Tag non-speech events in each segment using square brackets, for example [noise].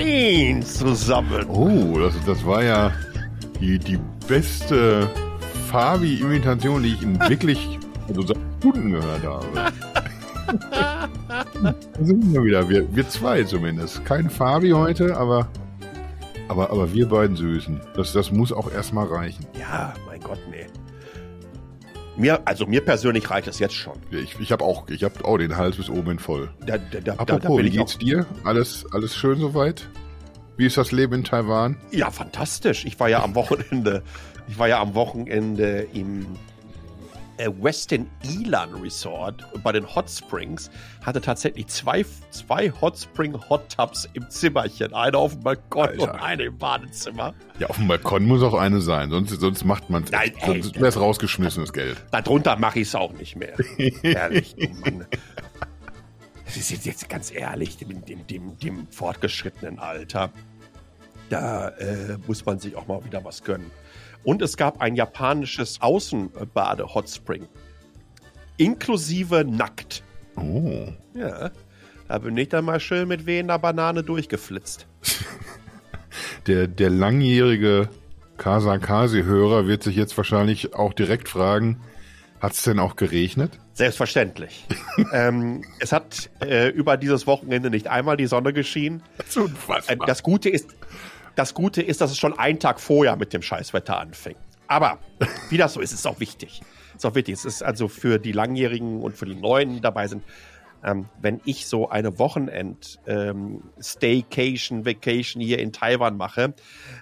Wein zusammen. Oh, das, das war ja die, die beste Fabi-Imitation, die ich in [laughs] wirklich also seit Stunden gehört habe. da sind wir wieder. Wir, wir zwei zumindest. Kein Fabi heute, aber, aber, aber wir beiden Süßen. Das, das muss auch erstmal reichen. Ja, mein Gott, nee. Mir, also mir persönlich reicht es jetzt schon. Ich, ich habe auch, ich hab auch den Hals bis oben voll. Da, da, da, Apropos, da wie geht's dir? Alles, alles schön soweit? Wie ist das Leben in Taiwan? Ja, fantastisch. Ich war ja am Wochenende, ich war ja am Wochenende im Westin Elan Resort bei den Hot Springs. Hatte tatsächlich zwei, zwei Hot Spring Hot Tubs im Zimmerchen. Eine auf dem Balkon Alter. und eine im Badezimmer. Ja, auf dem Balkon muss auch eine sein, sonst, sonst macht man Nein, ey. sonst wäre es rausgeschmissenes Geld. Darunter mache ich es auch nicht mehr. [laughs] ehrlich. oh Mann. Das ist jetzt, jetzt ganz ehrlich, dem, dem, dem, dem fortgeschrittenen Alter, da äh, muss man sich auch mal wieder was gönnen. Und es gab ein japanisches Außenbade-Hot Spring. Inklusive nackt. Oh. Ja. Da bin ich dann mal schön mit wehender Banane durchgeflitzt. [laughs] Der, der langjährige Kasakasi-Hörer wird sich jetzt wahrscheinlich auch direkt fragen, hat es denn auch geregnet? Selbstverständlich. [laughs] ähm, es hat äh, über dieses Wochenende nicht einmal die Sonne geschienen. Das ist. Äh, Das Gute ist, das Gute ist, dass es schon einen Tag vorher mit dem Scheißwetter anfing. Aber wie das so ist, ist auch wichtig. Ist auch wichtig. Es ist also für die Langjährigen und für die Neuen die dabei sind. Ähm, wenn ich so eine Wochenend ähm, Vacation hier in Taiwan mache,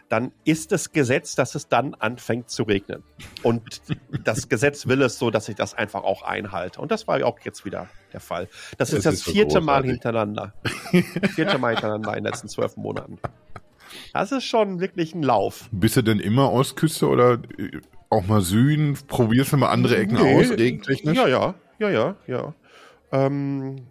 dann ist es Gesetz, dass es dann anfängt zu regnen. Und das Gesetz will es so, dass ich das einfach auch einhalte. Und das war ja auch jetzt wieder der Fall. Das, ist Das das ist so vierte Mal großartig. hintereinander. vierte Mal hintereinander in den letzten zwölf Monaten. Das ist schon wirklich ein Lauf. Bist du denn immer Ostküste oder äh, auch mal Süden? Probierst du mal andere Ecken Nee. aus, regentechnisch? Ja, ja, ja, ja, ja. Ähm,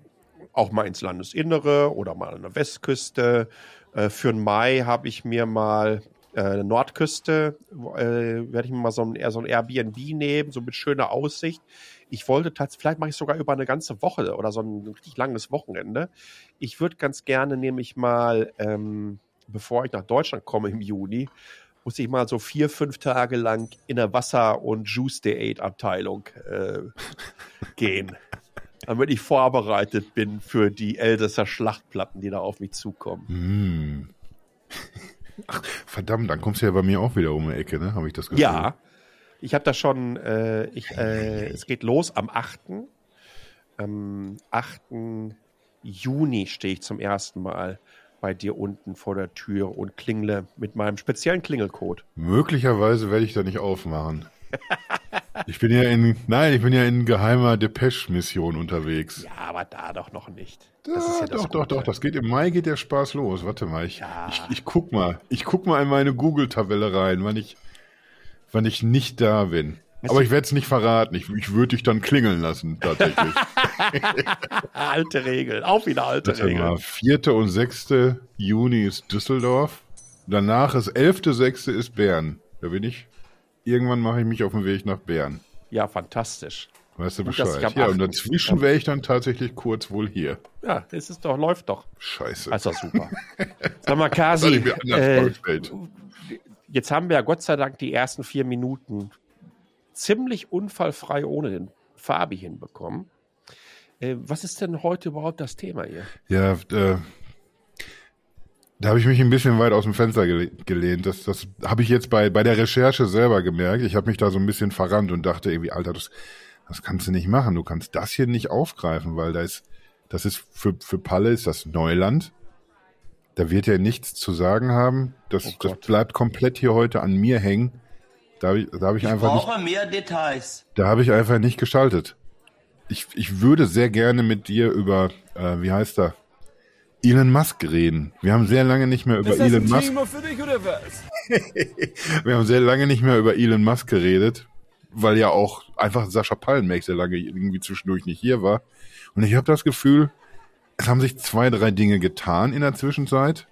auch mal ins Landesinnere oder mal an der Westküste. Äh, für den Mai habe ich mir mal äh, Nordküste, äh, werde ich mir mal so ein, eher so ein Airbnb nehmen, so mit schöner Aussicht. Ich wollte tatsächlich, vielleicht mache ich sogar über eine ganze Woche oder so ein richtig langes Wochenende. Ich würde ganz gerne nämlich mal, ähm, bevor ich nach Deutschland komme im Juni, muss ich mal so vier, fünf Tage lang in der Wasser- und Juice-Date-Abteilung äh, [laughs] gehen. Damit ich vorbereitet bin für die Elsässer Schlachtplatten, die da auf mich zukommen. Hm. Ach, verdammt, dann kommst du ja bei mir auch wieder um die Ecke, ne? Habe ich das Gefühl. Ja, ich habe da schon, äh, ich, äh, es geht los am 8. Am 8. Juni stehe ich zum ersten Mal bei dir unten vor der Tür und klingle mit meinem speziellen Klingelcode. Möglicherweise werde ich da nicht aufmachen. [laughs] Ich bin ja in, nein, ich bin ja in geheimer Depeche-Mission unterwegs. Ja, aber da doch noch nicht. Ist ja doch, doch, doch, das geht im Mai geht der Spaß los. Warte mal, ich, Ja. ich, ich guck mal, ich guck mal in meine Google-Tabelle rein, wann ich, wann ich nicht da bin. Aber ich werde es nicht verraten. Ich, ich würde dich dann klingeln lassen, tatsächlich. [laughs] Alte Regeln, auch wieder alte Warte mal, Regeln. 4. und 6. Juni ist Düsseldorf. Danach ist 11.6. ist Bern. Da bin ich. Irgendwann mache ich mich auf den Weg nach Bern. Ja, fantastisch. Weißt du Gut, Bescheid? Ja, und 8. dazwischen wäre ich dann tatsächlich kurz wohl hier. Ja, das ist doch, läuft doch. Scheiße. Das doch super. [laughs] Sag mal, Das Kasi, äh, jetzt haben wir ja Gott sei Dank die ersten vier Minuten ziemlich unfallfrei ohne den Fabi hinbekommen. Äh, was ist denn heute überhaupt das Thema hier? Ja, äh, da habe ich mich ein bisschen weit aus dem Fenster gele gelehnt. Das, das habe ich jetzt bei, bei der Recherche selber gemerkt. Ich habe mich da so ein bisschen verrannt und dachte irgendwie, Alter, das, das kannst du nicht machen. Du kannst das hier nicht aufgreifen, weil da ist, das ist für, für Palle ist das Neuland. Da wird er nichts zu sagen haben. Das, Oh das bleibt komplett hier heute an mir hängen. Da habe ich, da hab ich Ich einfach nicht brauche mehr Details. da habe ich einfach nicht geschaltet. Ich, ich würde sehr gerne mit dir über, äh, wie heißt er, Elon Musk reden. Wir haben sehr lange nicht mehr über Ist das Elon ein Musk. Thema für dich oder was? [laughs] Wir haben sehr lange nicht mehr über Elon Musk geredet, weil ja auch einfach Sascha Pallenberg sehr lange irgendwie zwischendurch nicht hier war. Und ich habe das Gefühl, es haben sich zwei, drei Dinge getan in der Zwischenzeit.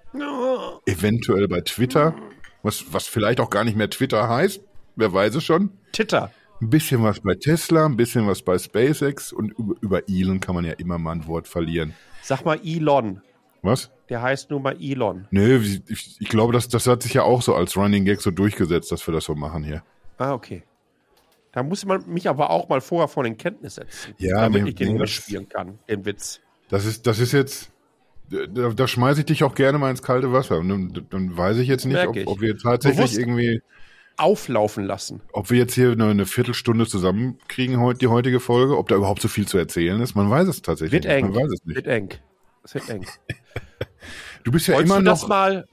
Eventuell bei Twitter, was, was vielleicht auch gar nicht mehr Twitter heißt. Wer weiß es schon. Titter. Ein bisschen was bei Tesla, ein bisschen was bei SpaceX und über, Elon kann man ja immer mal ein Wort verlieren. Sag mal Elon. Was? Der heißt nun mal Elon. Nö, ich, ich glaube, das, das hat sich ja auch so als Running Gag so durchgesetzt, dass wir das so machen hier. Ah, okay. Da muss man mich aber auch mal vorher vor den Kenntnis setzen, Ja, damit nee, ich den nee, mitspielen kann, den Witz. Das ist, das ist jetzt, da, da schmeiße ich dich auch gerne mal ins kalte Wasser. Und dann, dann weiß ich jetzt nicht, ob, ob wir tatsächlich Bewusst. irgendwie, Auflaufen lassen. ob wir jetzt hier eine, eine Viertelstunde zusammenkriegen, heute, die heutige Folge, ob da überhaupt so viel zu erzählen ist. Man weiß es tatsächlich Wird eng. Man weiß es nicht. Wird eng. Es wird eng. [laughs] Du bist ja Wolltest immer du das noch. mal,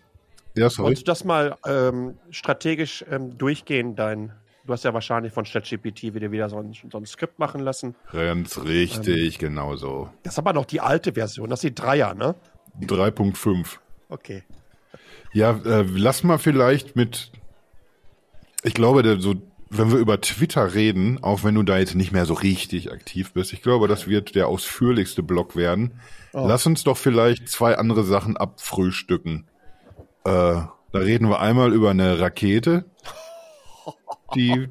ja, sorry. wolltest du das mal ähm, strategisch ähm, durchgehen, dein Du hast ja wahrscheinlich von ChatGPT wieder wieder so ein, so ein Skript machen lassen. Ganz richtig, genau so. Das ist aber noch die alte Version, das ist die Dreier, ne? 3.5. Okay. Ja, äh, lass mal vielleicht mit. Ich glaube, so, wenn wir über Twitter reden, auch wenn du da jetzt nicht mehr so richtig aktiv bist, ich glaube, das wird der ausführlichste Blog werden. Lass uns doch vielleicht zwei andere Sachen abfrühstücken. Äh, da reden wir einmal über eine Rakete, die,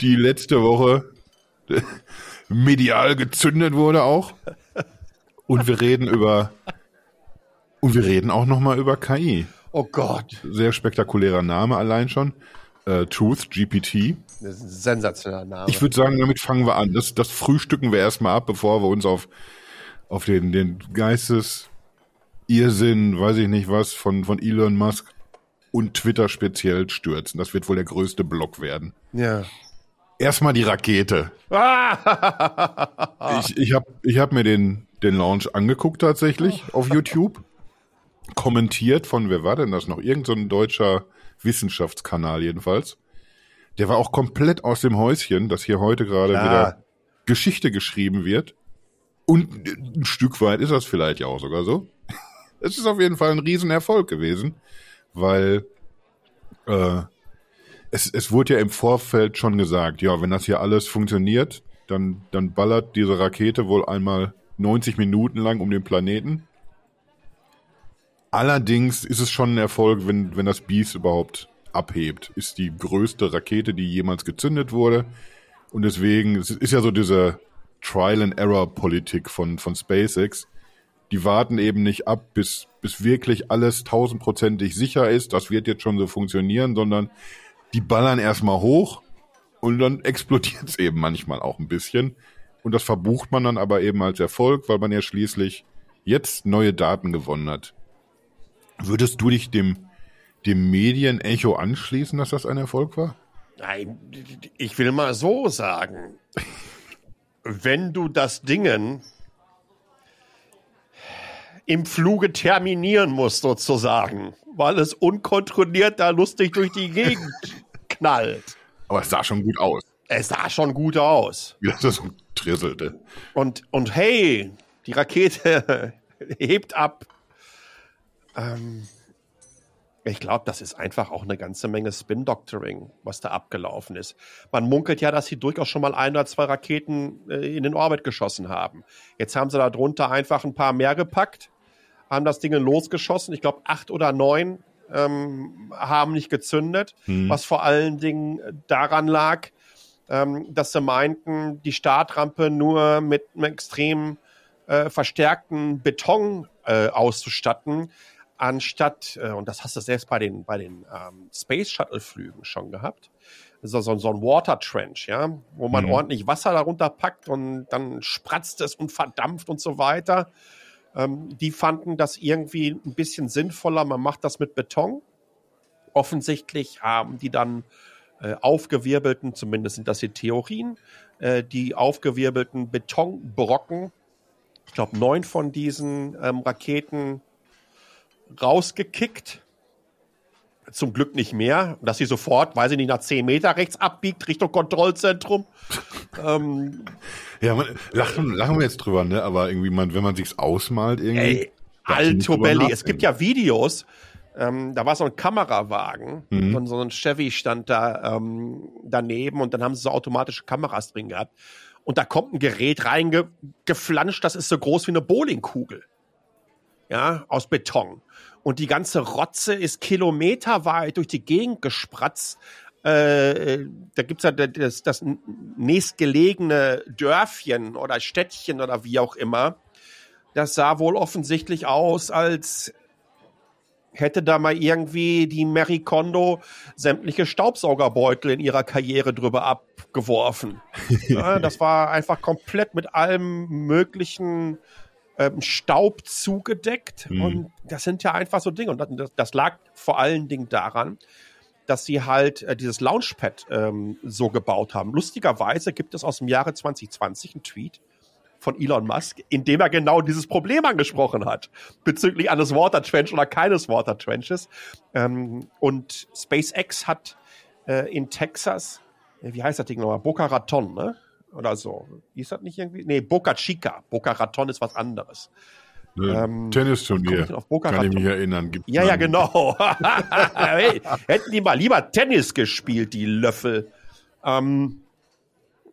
die letzte Woche [laughs] medial gezündet wurde auch. Und wir reden über und wir reden auch noch mal über KI. Oh Gott. Sehr spektakulärer Name allein schon. Äh, Truth GPT. Das ist ein sensationeller Name. Ich würde sagen, damit fangen wir an. Das, das frühstücken wir erstmal ab, bevor wir uns auf, auf den, den Geistes Irrsinn, weiß ich nicht was, von, von Elon Musk und Twitter speziell stürzen. Das wird wohl der größte Block werden. ja. Erstmal die Rakete. [laughs] Ich, ich habe ich hab mir den, den Launch angeguckt tatsächlich auf YouTube. Kommentiert von, wer war denn das noch? Irgend so ein deutscher Wissenschaftskanal jedenfalls. Der war auch komplett aus dem Häuschen, dass hier heute gerade Klar. wieder Geschichte geschrieben wird. Und ein Stück weit ist das vielleicht ja auch sogar so. [laughs] Es ist auf jeden Fall ein Riesenerfolg gewesen, weil äh, es, es wurde ja im Vorfeld schon gesagt, ja, wenn das hier alles funktioniert, dann, dann ballert diese Rakete wohl einmal 90 Minuten lang um den Planeten. Allerdings ist es schon ein Erfolg, wenn, wenn das Biest überhaupt abhebt. Ist die größte Rakete, die jemals gezündet wurde. Und deswegen, es ist ja so diese Trial-and-Error-Politik von, von SpaceX. Die warten eben nicht ab, bis, bis wirklich alles tausendprozentig sicher ist. Das wird jetzt schon so funktionieren, sondern die ballern erstmal hoch und dann [laughs] explodiert es eben manchmal auch ein bisschen. Und das verbucht man dann aber eben als Erfolg, weil man ja schließlich jetzt neue Daten gewonnen hat. Würdest du dich dem, dem Medienecho anschließen, dass das ein Erfolg war? Nein, ich will mal so sagen. Wenn du das Dingen im Fluge terminieren musst, sozusagen, weil es unkontrolliert da lustig durch die Gegend [laughs] knallt. Aber es sah schon gut aus, Es sah schon gut aus. wie das so trisselte. Und, und hey, die Rakete [laughs] hebt ab. Ähm, ich glaube, das ist einfach auch eine ganze Menge Spin-Doctoring, was da abgelaufen ist. Man munkelt ja, dass sie durchaus schon mal ein oder zwei Raketen äh, in den Orbit geschossen haben. Jetzt haben sie da drunter einfach ein paar mehr gepackt, haben das Ding losgeschossen. Ich glaube, acht oder neun ähm, haben nicht gezündet, was vor allen Dingen daran lag, ähm, dass sie meinten, die Startrampe nur mit einem extrem äh, verstärkten Beton äh, auszustatten, anstatt, äh, und das hast du selbst bei den, bei den ähm, Space Shuttle-Flügen schon gehabt, so, so, so ein Water Trench, ja, wo man Mhm. ordentlich Wasser darunter packt und dann spratzt es und verdampft und so weiter. Ähm, die fanden das irgendwie ein bisschen sinnvoller. Man macht das mit Beton. Offensichtlich haben die dann äh, aufgewirbelten, zumindest sind das die Theorien, äh, die aufgewirbelten Betonbrocken, ich glaube neun von diesen ähm, Raketen rausgekickt. Zum Glück nicht mehr, dass sie sofort, weiß ich nicht, nach zehn Meter rechts abbiegt Richtung Kontrollzentrum. [laughs] ähm, Ja, man, lachen, lachen wir jetzt drüber, ne? Aber irgendwie, man, wenn man sich's ausmalt, irgendwie. Ey, Alto Belli. Es gibt ja Videos. Ähm, da war so ein Kamerawagen, Mhm. so, so ein Chevy stand da ähm, daneben und dann haben sie so automatische Kameras drin gehabt. Und da kommt ein Gerät reingeflanscht, das ist so groß wie eine Bowlingkugel. Ja, aus Beton. Und die ganze Rotze ist kilometerweit durch die Gegend gespratzt. Äh, da gibt's ja das, das nächstgelegene Dörfchen oder Städtchen oder wie auch immer. Das sah wohl offensichtlich aus, als hätte da mal irgendwie die Mary Kondo sämtliche Staubsaugerbeutel in ihrer Karriere drüber abgeworfen. [laughs] ja, das war einfach komplett mit allem möglichen ähm, Staub zugedeckt. Mhm. Und das sind ja einfach so Dinge. Und das, das, lag vor allen Dingen daran, dass sie halt äh, dieses Launchpad ähm, so gebaut haben. Lustigerweise gibt es aus dem Jahre 2020 einen Tweet, von Elon Musk, in dem er genau dieses Problem angesprochen hat, bezüglich eines Water Trench oder keines Water Trenches. Ähm, und SpaceX hat äh, in Texas, äh, wie heißt das Ding nochmal, Boca Raton, ne? Oder so. Ist das nicht irgendwie? Nee, Boca Chica. Boca Raton ist was anderes. Ähm, Tennisturnier. Kann ich mich erinnern. Gibt ja, ja, genau. [laughs] hey, hätten die mal lieber Tennis gespielt, die Löffel. Ähm,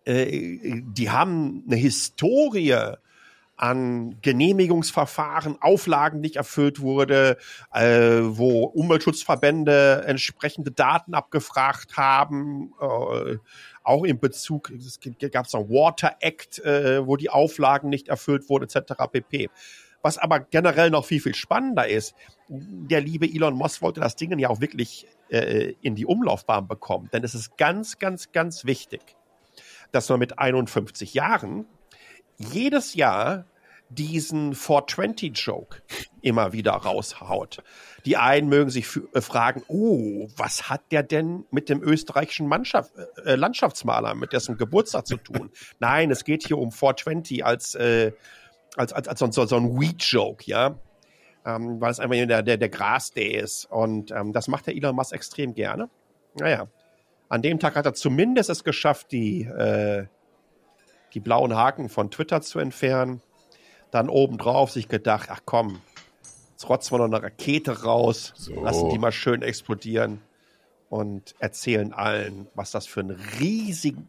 äh, die haben eine Historie an Genehmigungsverfahren, Auflagen nicht erfüllt wurde, äh, wo Umweltschutzverbände entsprechende Daten abgefragt haben, äh, auch in Bezug, es gab es einen Water Act, äh, wo die Auflagen nicht erfüllt wurden, etc. pp. Was aber generell noch viel, viel spannender ist, der liebe Elon Musk wollte das Ding ja auch wirklich äh, in die Umlaufbahn bekommen, denn es ist ganz, ganz, ganz wichtig, dass man mit 51 Jahren jedes Jahr diesen 420-Joke immer wieder raushaut. Die einen mögen sich äh, fragen, oh, was hat der denn mit dem österreichischen Mannschaft, äh, Landschaftsmaler, mit dessen Geburtstag zu tun? [laughs] Nein, es geht hier um 420 als, äh, als, als, als so, so ein Weed-Joke, ja. Ähm, weil es einfach der, der, der Gras-Day ist. Und ähm, das macht der Elon Musk extrem gerne. Naja, an dem Tag hat er zumindest es geschafft, die, äh, die blauen Haken von Twitter zu entfernen. Dann obendrauf sich gedacht, ach komm, trotz von einer Rakete raus, so. lassen die mal schön explodieren und erzählen allen, was das für ein riesiger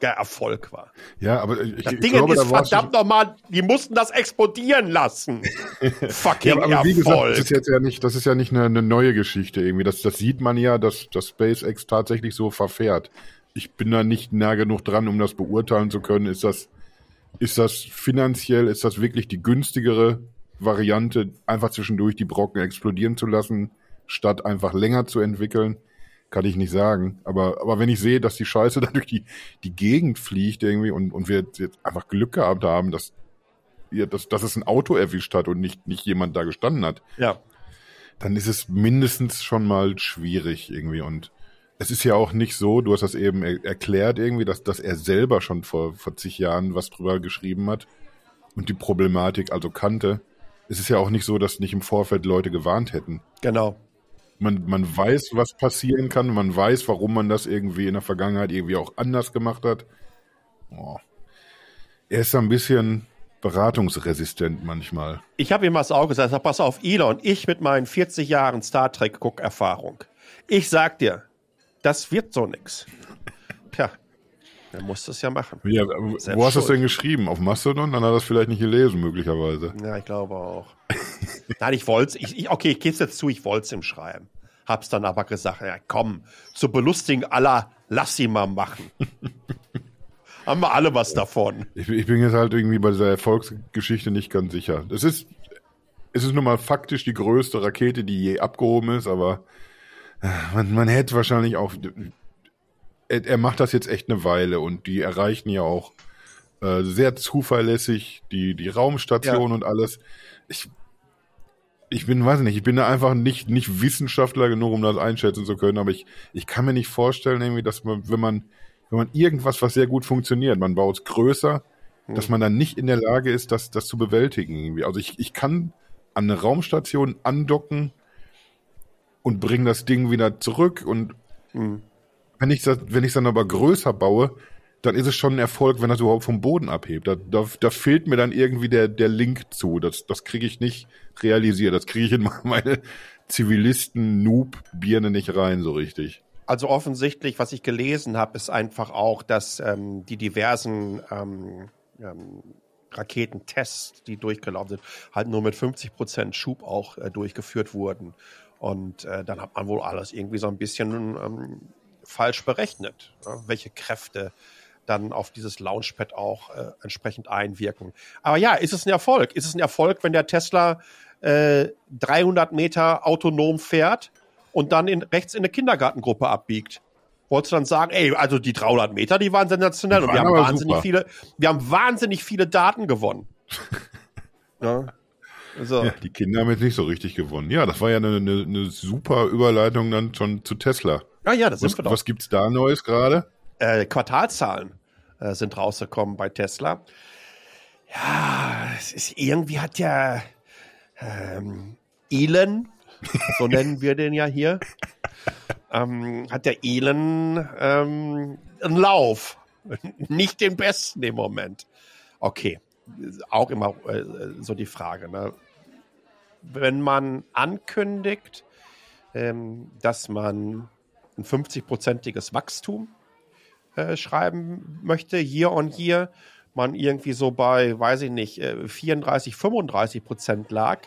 Erfolg war. Ja, aber ich, das ich Ding glaube, ist verdammt nochmal, die mussten das explodieren lassen. [laughs] Fucking ja, Erfolg. Gesagt, das ist jetzt ja nicht, das ist ja nicht eine, eine, neue Geschichte irgendwie. Das, das sieht man ja, dass, dass SpaceX tatsächlich so verfährt. Ich bin da nicht nah genug dran, um das beurteilen zu können. Ist das, ist das finanziell, ist das wirklich die günstigere Variante, einfach zwischendurch die Brocken explodieren zu lassen, statt einfach länger zu entwickeln? kann ich nicht sagen. Aber, aber wenn ich sehe, dass die Scheiße [laughs] da durch die, die Gegend fliegt irgendwie und, und wir jetzt einfach Glück gehabt haben, dass, ja, dass, dass es ein Auto erwischt hat und nicht, nicht jemand da gestanden hat. Ja. Dann ist es mindestens schon mal schwierig irgendwie und es ist ja auch nicht so, du hast das eben er erklärt irgendwie, dass, dass er selber schon vor, vor zig Jahren was drüber geschrieben hat und die Problematik also kannte. Es ist ja auch nicht so, dass nicht im Vorfeld Leute gewarnt hätten. Genau man, man weiß, was passieren kann, man weiß, warum man das irgendwie in der Vergangenheit irgendwie auch anders gemacht hat. Oh. Er ist ein bisschen beratungsresistent manchmal. Ich habe ihm was auch gesagt, sag, pass auf, Elon, ich mit meinen 40 Jahren Star Trek Guck-Erfahrung. Ich sag dir, das wird so nix. Tja, er muss das ja machen. Ja, wo hast du das denn geschrieben? Auf Mastodon? Dann hat er das vielleicht nicht gelesen, möglicherweise. Ja, ich glaube auch. Nein, ich wollte es. Okay, ich gebe es jetzt zu, ich wollte es ihm schreiben. Hab's dann aber gesagt, ja komm, zur Belustigung aller, lass sie mal machen. [laughs] Haben wir alle was davon. Ich, ich, bin jetzt halt irgendwie bei dieser Erfolgsgeschichte nicht ganz sicher. Es ist, es ist nun mal faktisch die größte Rakete, die je abgehoben ist, aber man, man hätte wahrscheinlich auch, er, er macht das jetzt echt eine Weile und die erreichen ja auch äh, sehr zuverlässig die, die Raumstation ja. und alles. Ich, ich bin, weiß nicht, ich bin da einfach nicht, nicht Wissenschaftler genug, um das einschätzen zu können, aber ich, ich kann mir nicht vorstellen, irgendwie, dass man, wenn man, wenn man irgendwas, was sehr gut funktioniert, man baut es größer, hm. dass man dann nicht in der Lage ist, das, das zu bewältigen. Irgendwie. Also ich, ich kann an eine Raumstation andocken und bringe das Ding wieder zurück und hm. wenn ich das, wenn ich es dann aber größer baue, dann ist es schon ein Erfolg, wenn das überhaupt vom Boden abhebt. Da, da, da fehlt mir dann irgendwie der, der Link zu. Das, das kriege ich nicht realisiert. Das kriege ich in [laughs] meine Zivilisten-Noob-Birne nicht rein so richtig. Also offensichtlich, was ich gelesen habe, ist einfach auch, dass ähm, die diversen ähm, ähm, Raketentests, die durchgelaufen sind, halt nur mit 50 Prozent Schub auch äh, durchgeführt wurden. Und äh, dann hat man wohl alles irgendwie so ein bisschen ähm, falsch berechnet, äh, welche Kräfte dann auf dieses Launchpad auch äh, entsprechend einwirken. Aber ja, ist es ein Erfolg? Ist es ein Erfolg, wenn der Tesla äh, 300 Meter autonom fährt und dann in, rechts in eine Kindergartengruppe abbiegt. Wolltest du dann sagen, ey, also die 300 Meter, die waren sensationell Die und wir waren haben wahnsinnig super. viele, wir haben wahnsinnig viele Daten gewonnen. [laughs] ja. So. Ja, die Kinder haben jetzt nicht so richtig gewonnen. Ja, das war ja eine, eine, eine super Überleitung dann schon zu Tesla. Ah ja, das Was, sind wir doch. was gibt's da Neues gerade? äh, Quartalzahlen äh, sind rausgekommen bei Tesla. Ja, es ist irgendwie hat ja ähm, Elon, so [laughs] nennen wir den ja hier, ähm, hat der Elon ähm, einen Lauf. Nicht den besten im Moment. Okay, auch immer äh, so die Frage. Ne? Wenn man ankündigt, ähm, dass man ein 50-prozentiges Wachstum äh, schreiben möchte, year on year, man irgendwie so bei, weiß ich nicht, äh, 34, 35 Prozent lag,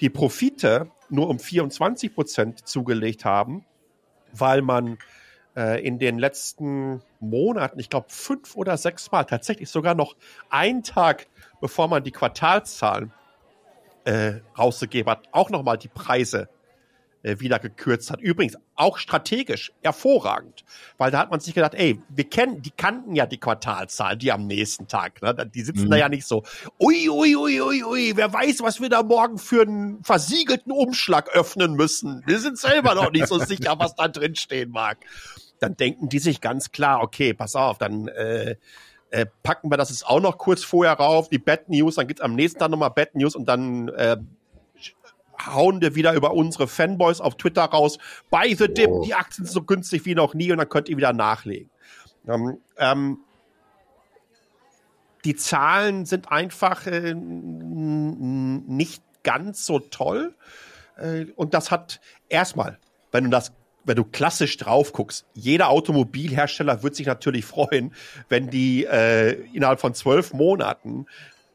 die Profite nur um 24 Prozent zugelegt haben, weil man äh, in den letzten Monaten, ich glaube fünf oder sechs Mal, tatsächlich sogar noch einen Tag, bevor man die Quartalszahlen äh, rausgegeben hat, auch nochmal die Preise äh, wieder gekürzt hat. Übrigens auch strategisch hervorragend, weil da hat man sich gedacht, ey, wir kennen, die kannten ja die Quartalzahlen, die am nächsten Tag, ne? Die sitzen Mhm. da ja nicht so, ui, ui, ui, ui, ui, wer weiß, was wir da morgen für einen versiegelten Umschlag öffnen müssen. Wir sind selber noch nicht so sicher, was da drin stehen mag. Dann denken die sich ganz klar, okay, pass auf, dann äh, äh, packen wir das jetzt auch noch kurz vorher rauf, die Bad News, dann gibt's am nächsten Tag nochmal Bad News und dann äh, hauen wir wieder über unsere Fanboys auf Twitter raus. Bei The Dip, Oh. die Aktien sind so günstig wie noch nie und dann könnt ihr wieder nachlegen. Ähm, ähm, die Zahlen sind einfach äh, nicht ganz so toll. Äh, und das hat erstmal, wenn du das wenn du klassisch drauf guckst, jeder Automobilhersteller wird sich natürlich freuen, wenn die äh, innerhalb von zwölf Monaten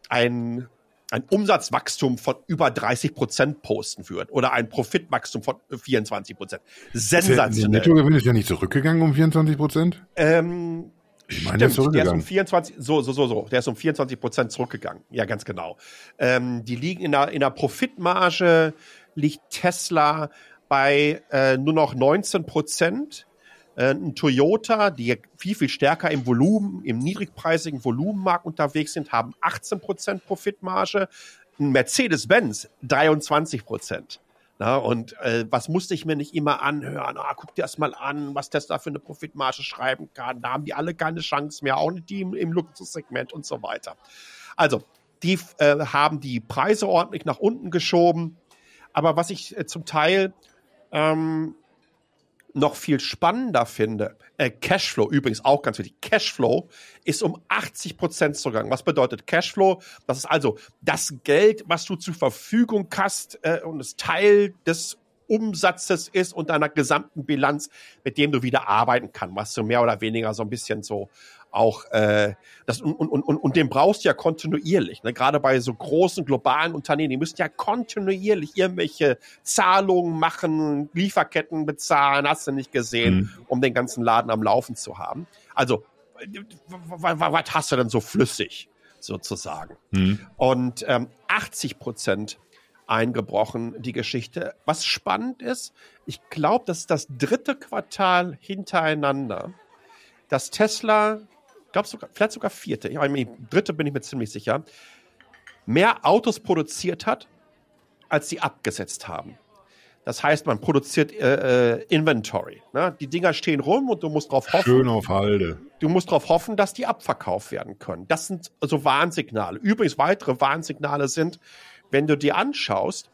ein, ein Umsatzwachstum von über 30 Prozent posten würden oder ein Profitwachstum von 24 Prozent. Ist der, Sensationell. Nettogewinn ist ja nicht zurückgegangen um 24 Prozent? Ähm, Ich meine, der ist der ist um zurückgegangen. 24, so, so, so, so, der ist um 24 Prozent zurückgegangen. Ja, ganz genau. Ähm, die liegen in der, in der Profitmarge, liegt Tesla bei äh, nur noch 19 Prozent. Äh, ein Toyota, die viel, viel stärker im Volumen, im niedrigpreisigen Volumenmarkt unterwegs sind, haben 18 Prozent Profitmarge. Ein Mercedes-Benz 23 Prozent. Na, und äh, was musste ich mir nicht immer anhören? Ah, guck dir das mal an, was Tesla für eine Profitmarge schreiben kann. Da haben die alle keine Chance mehr, auch nicht die im, im Luxussegment und so weiter. Also, die äh, haben die Preise ordentlich nach unten geschoben. Aber was ich äh, zum Teil ähm, noch viel spannender finde, äh, Cashflow übrigens auch ganz wichtig. Cashflow ist um 80 Prozent zugegangen. Was bedeutet Cashflow? Das ist also das Geld, was du zur Verfügung hast äh, und es Teil des Umsatzes ist und deiner gesamten Bilanz, mit dem du wieder arbeiten kannst, was so mehr oder weniger so ein bisschen so auch äh, das und, und, und, und den brauchst du ja kontinuierlich. Ne? Gerade bei so großen globalen Unternehmen, die müssen ja kontinuierlich irgendwelche Zahlungen machen, Lieferketten bezahlen, hast du nicht gesehen, um den ganzen Laden am Laufen zu haben. Also, was hast du denn so flüssig sozusagen? Hm. Und ähm, 80 Prozent eingebrochen, die Geschichte. Was spannend ist, ich glaube, das ist das dritte Quartal hintereinander, dass Tesla, glaube sogar, vielleicht sogar vierte, ich meine, dritte bin ich mir ziemlich sicher, mehr Autos produziert hat, als sie abgesetzt haben. Das heißt, man produziert äh, äh, Inventory. Ne? Die Dinger stehen rum und du musst drauf hoffen, Schön auf Halde. du musst darauf hoffen, dass die abverkauft werden können. Das sind so Warnsignale. Übrigens weitere Warnsignale sind, wenn du dir anschaust,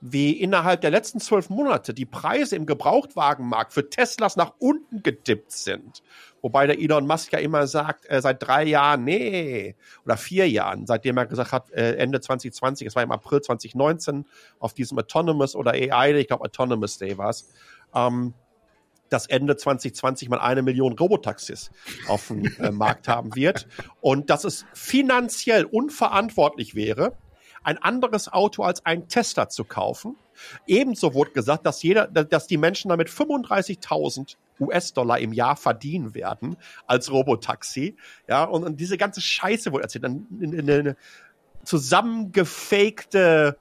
wie innerhalb der letzten zwölf Monate die Preise im Gebrauchtwagenmarkt für Teslas nach unten gedippt sind. Wobei der Elon Musk ja immer sagt, äh, seit drei Jahren, nee, oder vier Jahren, seitdem er gesagt hat, äh, Ende 2020, es war im April 2019, auf diesem Autonomous oder AI, ich glaube Autonomous Day war es, ähm, dass Ende 2020 mal eine Million Robotaxis auf dem äh, Markt haben wird und dass es finanziell unverantwortlich wäre, ein anderes Auto als ein Tesla zu kaufen. Ebenso wurde gesagt, dass jeder, dass die Menschen damit 35.000 US-Dollar im Jahr verdienen werden als Robotaxi. Ja, und, und diese ganze Scheiße wurde erzählt. Eine, eine, eine zusammengefakte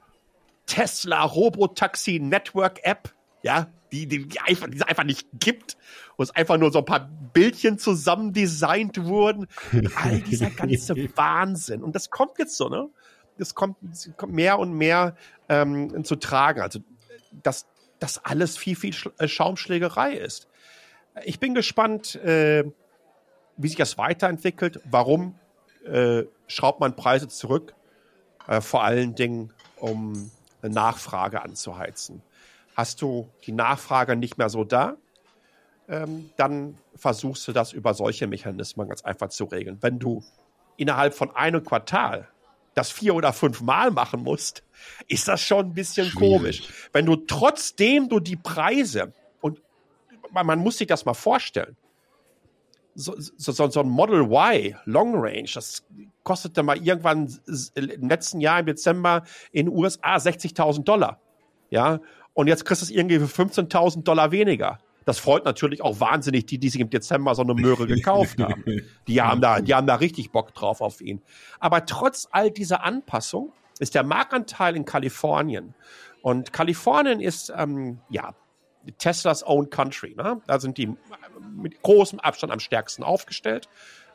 Tesla Robotaxi Network App, ja, die, die, die, einfach, die es einfach nicht gibt, wo es einfach nur so ein paar Bildchen zusammen designt wurden. All dieser ganze [laughs] Wahnsinn. Und das kommt jetzt so, ne? Das kommt, das kommt mehr und mehr ähm, zu tragen. Also, dass das alles viel, viel äh, Schaumschlägerei ist. Ich bin gespannt, äh, wie sich das weiterentwickelt. Warum äh, schraubt man Preise zurück? Äh, vor allen Dingen, um eine Nachfrage anzuheizen. Hast du die Nachfrage nicht mehr so da, ähm, dann versuchst du das über solche Mechanismen ganz einfach zu regeln. Wenn du innerhalb von einem Quartal das vier oder fünf Mal machen musst, ist das schon ein bisschen Schwierig. komisch. Wenn du trotzdem du die Preise und man, man muss sich das mal vorstellen. So, so, so ein Model Y Long Range, das kostete mal irgendwann im letzten Jahr im Dezember in den USA 60.000 Dollar. Ja, und jetzt kriegst du es irgendwie für 15.000 Dollar weniger. Das freut natürlich auch wahnsinnig die, die sich im Dezember so eine Möhre [laughs] gekauft haben. Die haben da, die haben da richtig Bock drauf auf ihn. Aber trotz all dieser Anpassung ist der Marktanteil in Kalifornien. Und Kalifornien ist, ähm, ja, Teslas own country. Ne? Da sind die mit großem Abstand am stärksten aufgestellt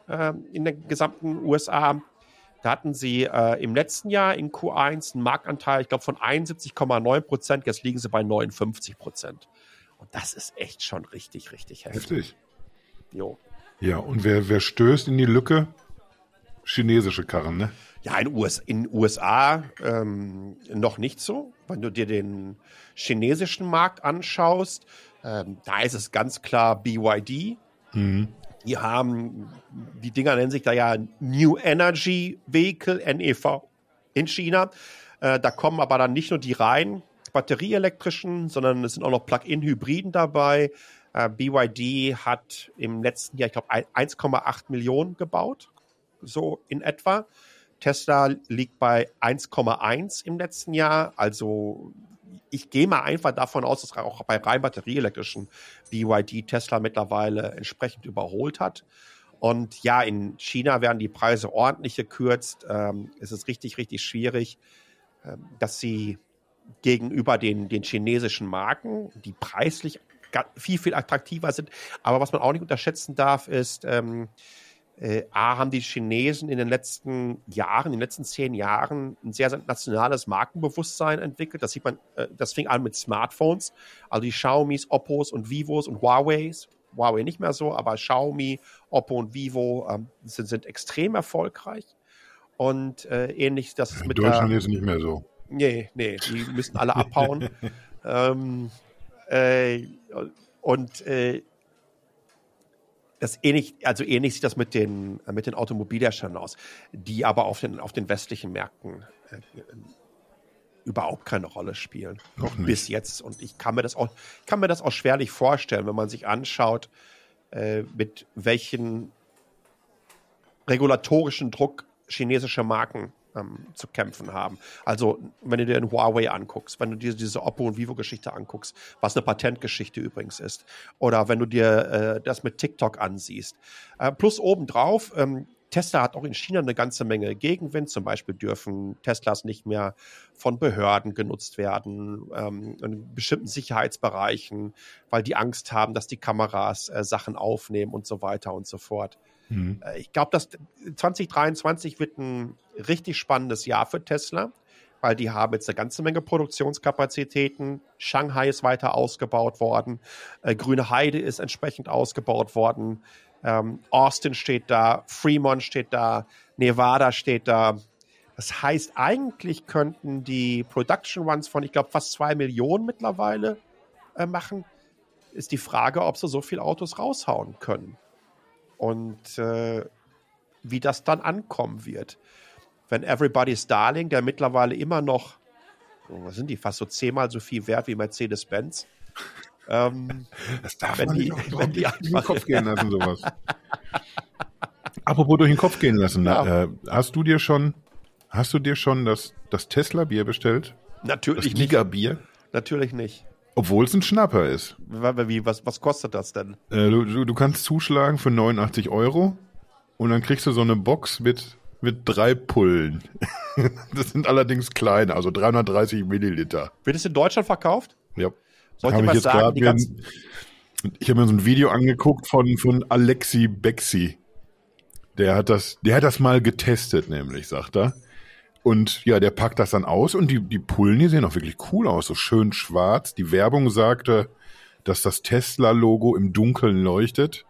äh, in den gesamten USA. Da hatten sie äh, im letzten Jahr in Q1 einen Marktanteil, ich glaube, von 71,9 Prozent. Jetzt liegen sie bei 59 Prozent. Und das ist echt schon richtig, richtig heftig. Heftig. Jo. Ja, und wer, wer stößt in die Lücke? Chinesische Karren, ne? Ja, in US, in USA ähm, noch nicht so. Wenn du dir den chinesischen Markt anschaust, ähm, da ist es ganz klar BYD. Mhm. Die haben, die Dinger nennen sich da ja New Energy Vehicle, NEV, in China. Äh, da kommen aber dann nicht nur die rein batterieelektrischen, sondern es sind auch noch Plug-in-Hybriden dabei. Äh, BYD hat im letzten Jahr, ich glaube, 1,8 Millionen gebaut, so in etwa. Tesla liegt bei 1,1 im letzten Jahr. Also ich gehe mal einfach davon aus, dass auch bei rein batterieelektrischen BYD Tesla mittlerweile entsprechend überholt hat. Und ja, in China werden die Preise ordentlich gekürzt. Ähm, es ist richtig, richtig schwierig, ähm, dass sie gegenüber den, den chinesischen Marken, die preislich viel, viel attraktiver sind. Aber was man auch nicht unterschätzen darf, ist, ähm, äh, A, haben die Chinesen in den letzten Jahren, in den letzten zehn Jahren ein sehr, sehr nationales Markenbewusstsein entwickelt. Das sieht man, äh, das fing an mit Smartphones, also die Xiaomis, Oppos und Vivos und Huaweis. Huawei nicht mehr so, aber Xiaomi, Oppo und Vivo ähm, sind, sind extrem erfolgreich. Und äh, ähnlich, das ist mit Deutschland der, ist nicht mehr so. Nee, nee, die müssen alle abhauen. [laughs] ähm, äh, und äh, das ähnlich, also ähnlich sieht das mit den, mit den Automobilherstellern aus, die aber auf den, auf den westlichen Märkten äh, überhaupt keine Rolle spielen. Noch nicht. Bis jetzt. Und ich kann mir das auch, kann mir das auch schwerlich vorstellen, wenn man sich anschaut, äh, mit welchen regulatorischen Druck chinesische Marken ähm, zu kämpfen haben. Also, wenn du dir den Huawei anguckst, wenn du dir diese Oppo- und Vivo-Geschichte anguckst, was eine Patentgeschichte übrigens ist, oder wenn du dir äh, das mit TikTok ansiehst. Äh, plus obendrauf, ähm, Tesla hat auch in China eine ganze Menge Gegenwind. Zum Beispiel dürfen Teslas nicht mehr von Behörden genutzt werden, ähm, in bestimmten Sicherheitsbereichen, weil die Angst haben, dass die Kameras äh, Sachen aufnehmen und so weiter und so fort. Mhm. Äh, ich glaube, dass 2023 wird ein richtig spannendes Jahr für Tesla, weil die haben jetzt eine ganze Menge Produktionskapazitäten. Shanghai ist weiter ausgebaut worden. Äh, Grüne Heide ist entsprechend ausgebaut worden. Ähm, Austin steht da, Fremont steht da, Nevada steht da. Das heißt, eigentlich könnten die Production Runs von, ich glaube, fast zwei Millionen mittlerweile äh, machen. Ist die Frage, ob sie so viele Autos raushauen können. Und äh, wie das dann ankommen wird. Wenn Everybody's Darling, der mittlerweile immer noch, oh, was sind die, fast so zehnmal so viel wert wie Mercedes-Benz. Ähm, [laughs] das darf wenn man die, nicht wenn die durch den Kopf gehen lassen, sowas. [laughs] Apropos durch den Kopf gehen lassen, ja. äh, hast du dir schon, hast du dir schon das, das Tesla-Bier bestellt? Natürlich das Liga-Bier? Natürlich nicht. Obwohl es ein Schnapper ist. Wie, was, was kostet das denn? Äh, du, du kannst zuschlagen für 89 Euro und dann kriegst du so eine Box mit mit drei Pullen. [laughs] Das sind allerdings kleine, also 330 Milliliter. Wird es in Deutschland verkauft? Ja. Soll ich was sagen? grad ich habe mir so ein Video angeguckt von, von Alexi Bexi. Der hat das, der hat das mal getestet, nämlich, sagt er. Und ja, der packt das dann aus und die, die Pullen, die sehen auch wirklich cool aus, so schön schwarz. Die Werbung sagte, dass das Tesla-Logo im Dunkeln leuchtet.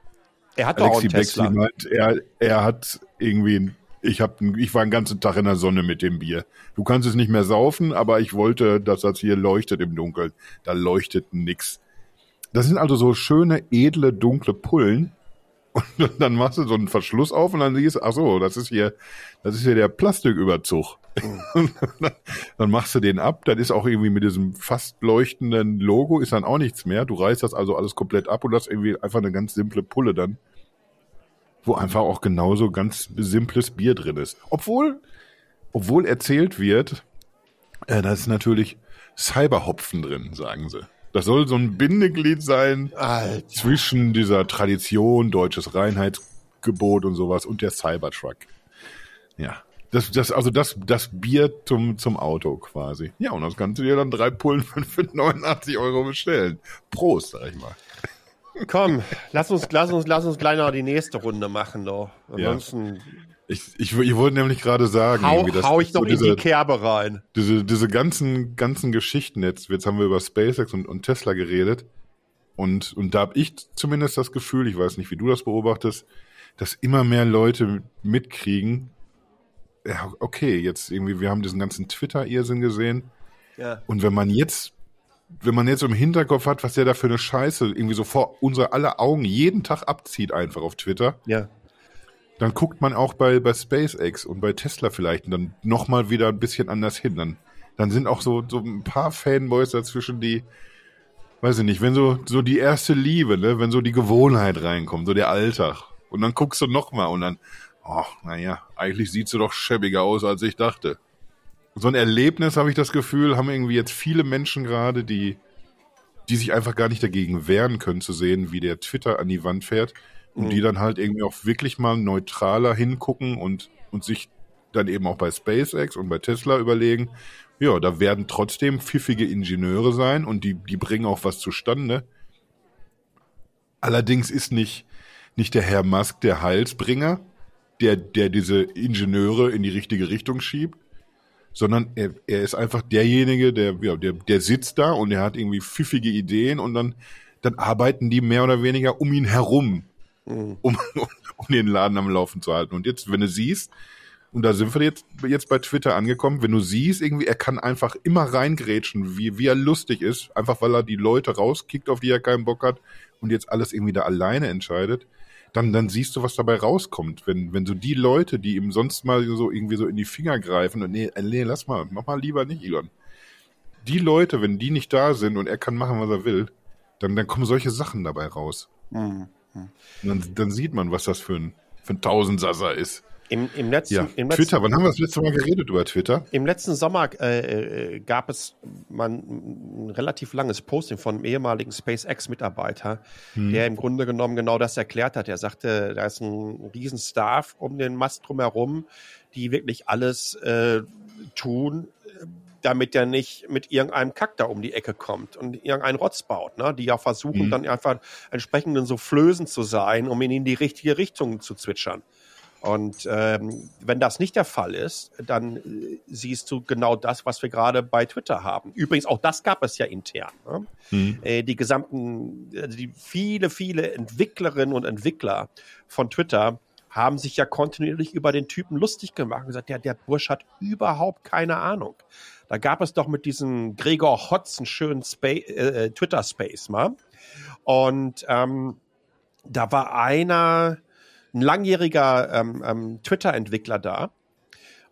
er hat doch auch Alexi Bexley Tesla. meint, er, er hat irgendwie, ich hab, ich war den ganzen Tag in der Sonne mit dem Bier. Du kannst es nicht mehr saufen, aber ich wollte, dass das hier leuchtet im Dunkeln. Da leuchtet nix. Das sind also so schöne, edle, dunkle Pullen. [laughs] Und dann machst du so einen Verschluss auf und dann siehst du, ach so, das ist hier, das ist hier der Plastiküberzug. [laughs] dann machst du den ab, dann ist auch irgendwie mit diesem fast leuchtenden Logo ist dann auch nichts mehr. Du reißt das also alles komplett ab und hast irgendwie einfach eine ganz simple Pulle dann wo einfach auch genauso ganz simples Bier drin ist. Obwohl, obwohl erzählt wird, äh, da ist natürlich Cyberhopfen drin, sagen sie. Das soll so ein Bindeglied sein Alter. zwischen dieser Tradition, deutsches Reinheitsgebot und sowas und der Cybertruck. Ja. Das, das, also das, das Bier zum, zum Auto quasi. Ja, und das kannst du dir dann drei Pullen für, für 89 Euro bestellen. Prost, sag ich mal. Komm, lass uns, lass uns, lass uns gleich noch die nächste Runde machen, doch. Ansonsten Ich, ich, ich wollte nämlich gerade sagen, hau, dass hau ich noch so in diese- die Kerbe rein. diese, diese ganzen, ganzen Geschichten jetzt, jetzt haben wir über SpaceX und, und Tesla geredet. Und, und da habe ich zumindest das Gefühl, ich weiß nicht, wie du das beobachtest, dass immer mehr Leute mitkriegen, ja, okay, jetzt irgendwie, wir haben diesen ganzen Twitter-Irrsinn gesehen. Ja. Und wenn man jetzt, wenn man jetzt im Hinterkopf hat, was der da für eine Scheiße irgendwie so vor unsere aller Augen jeden Tag abzieht einfach auf Twitter, Ja. dann guckt man auch bei, bei SpaceX und bei Tesla vielleicht dann nochmal wieder ein bisschen anders hin. Dann, dann sind auch so, so ein paar Fanboys dazwischen, die, weiß ich nicht, wenn so, so die erste Liebe, ne, wenn so die Gewohnheit reinkommt, so der Alltag. Und dann guckst du nochmal und dann, oh, naja, eigentlich sieht sie doch schäbiger aus, als ich dachte. So ein Erlebnis, habe ich das Gefühl, haben irgendwie jetzt viele Menschen gerade, die, die sich einfach gar nicht dagegen wehren können, zu sehen, wie der Twitter an die Wand fährt und die dann halt irgendwie auch wirklich mal neutraler hingucken und, und sich dann eben auch bei SpaceX und bei Tesla überlegen, ja, da werden trotzdem pfiffige Ingenieure sein und die, die bringen auch was zustande. Allerdings ist nicht, nicht der Herr Musk der Heilsbringer, der, der diese Ingenieure in die richtige Richtung schiebt, sondern er, er ist einfach derjenige, der, ja, der, der sitzt da und er hat irgendwie pfiffige Ideen und dann, dann arbeiten die mehr oder weniger um ihn herum, [laughs] um, um den Laden am Laufen zu halten. Und jetzt, wenn du siehst, und da sind wir jetzt, jetzt bei Twitter angekommen, wenn du siehst, irgendwie, er kann einfach immer reingrätschen, wie, wie er lustig ist, einfach weil er die Leute rauskickt, auf die er keinen Bock hat und jetzt alles irgendwie da alleine entscheidet, dann, dann siehst du, was dabei rauskommt. Wenn, wenn so die Leute, die ihm sonst mal so irgendwie so in die Finger greifen und nee, äh, nee, lass mal, mach mal lieber nicht, Elon. Die Leute, wenn die nicht da sind und er kann machen, was er will, dann, dann kommen solche Sachen dabei raus. Mhm. Und dann, dann sieht man, was das für ein, für ein Tausendsasser ist. Im, im, letzten, Ja, im, letzten, Twitter, wann haben wir das letzte Mal geredet über Twitter? Im letzten Sommer äh, äh, gab es mal ein, ein relativ langes Posting von einem ehemaligen SpaceX-Mitarbeiter, der im Grunde genommen genau das erklärt hat. Er sagte, da ist ein riesen Staff um den Mast drumherum, die wirklich alles äh, tun, damit er nicht mit irgendeinem Kack da um die Ecke kommt und irgendeinen Rotz baut, ne? die ja versuchen Mhm. dann einfach entsprechend so Flößen zu sein, um ihn in die richtige Richtung zu zwitschern. Und ähm, wenn das nicht der Fall ist, dann äh, siehst du genau das, was wir gerade bei Twitter haben. Übrigens, auch das gab es ja intern. Ne? Hm. Äh, die gesamten, also die viele, viele Entwicklerinnen und Entwickler von Twitter haben sich ja kontinuierlich über den Typen lustig gemacht und gesagt, ja, der Bursch hat überhaupt keine Ahnung. Da gab es doch mit diesem Gregor Hotz einen schönen äh, Twitter-Space mal. Und ähm, da war einer, ein langjähriger ähm, ähm, Twitter-Entwickler da.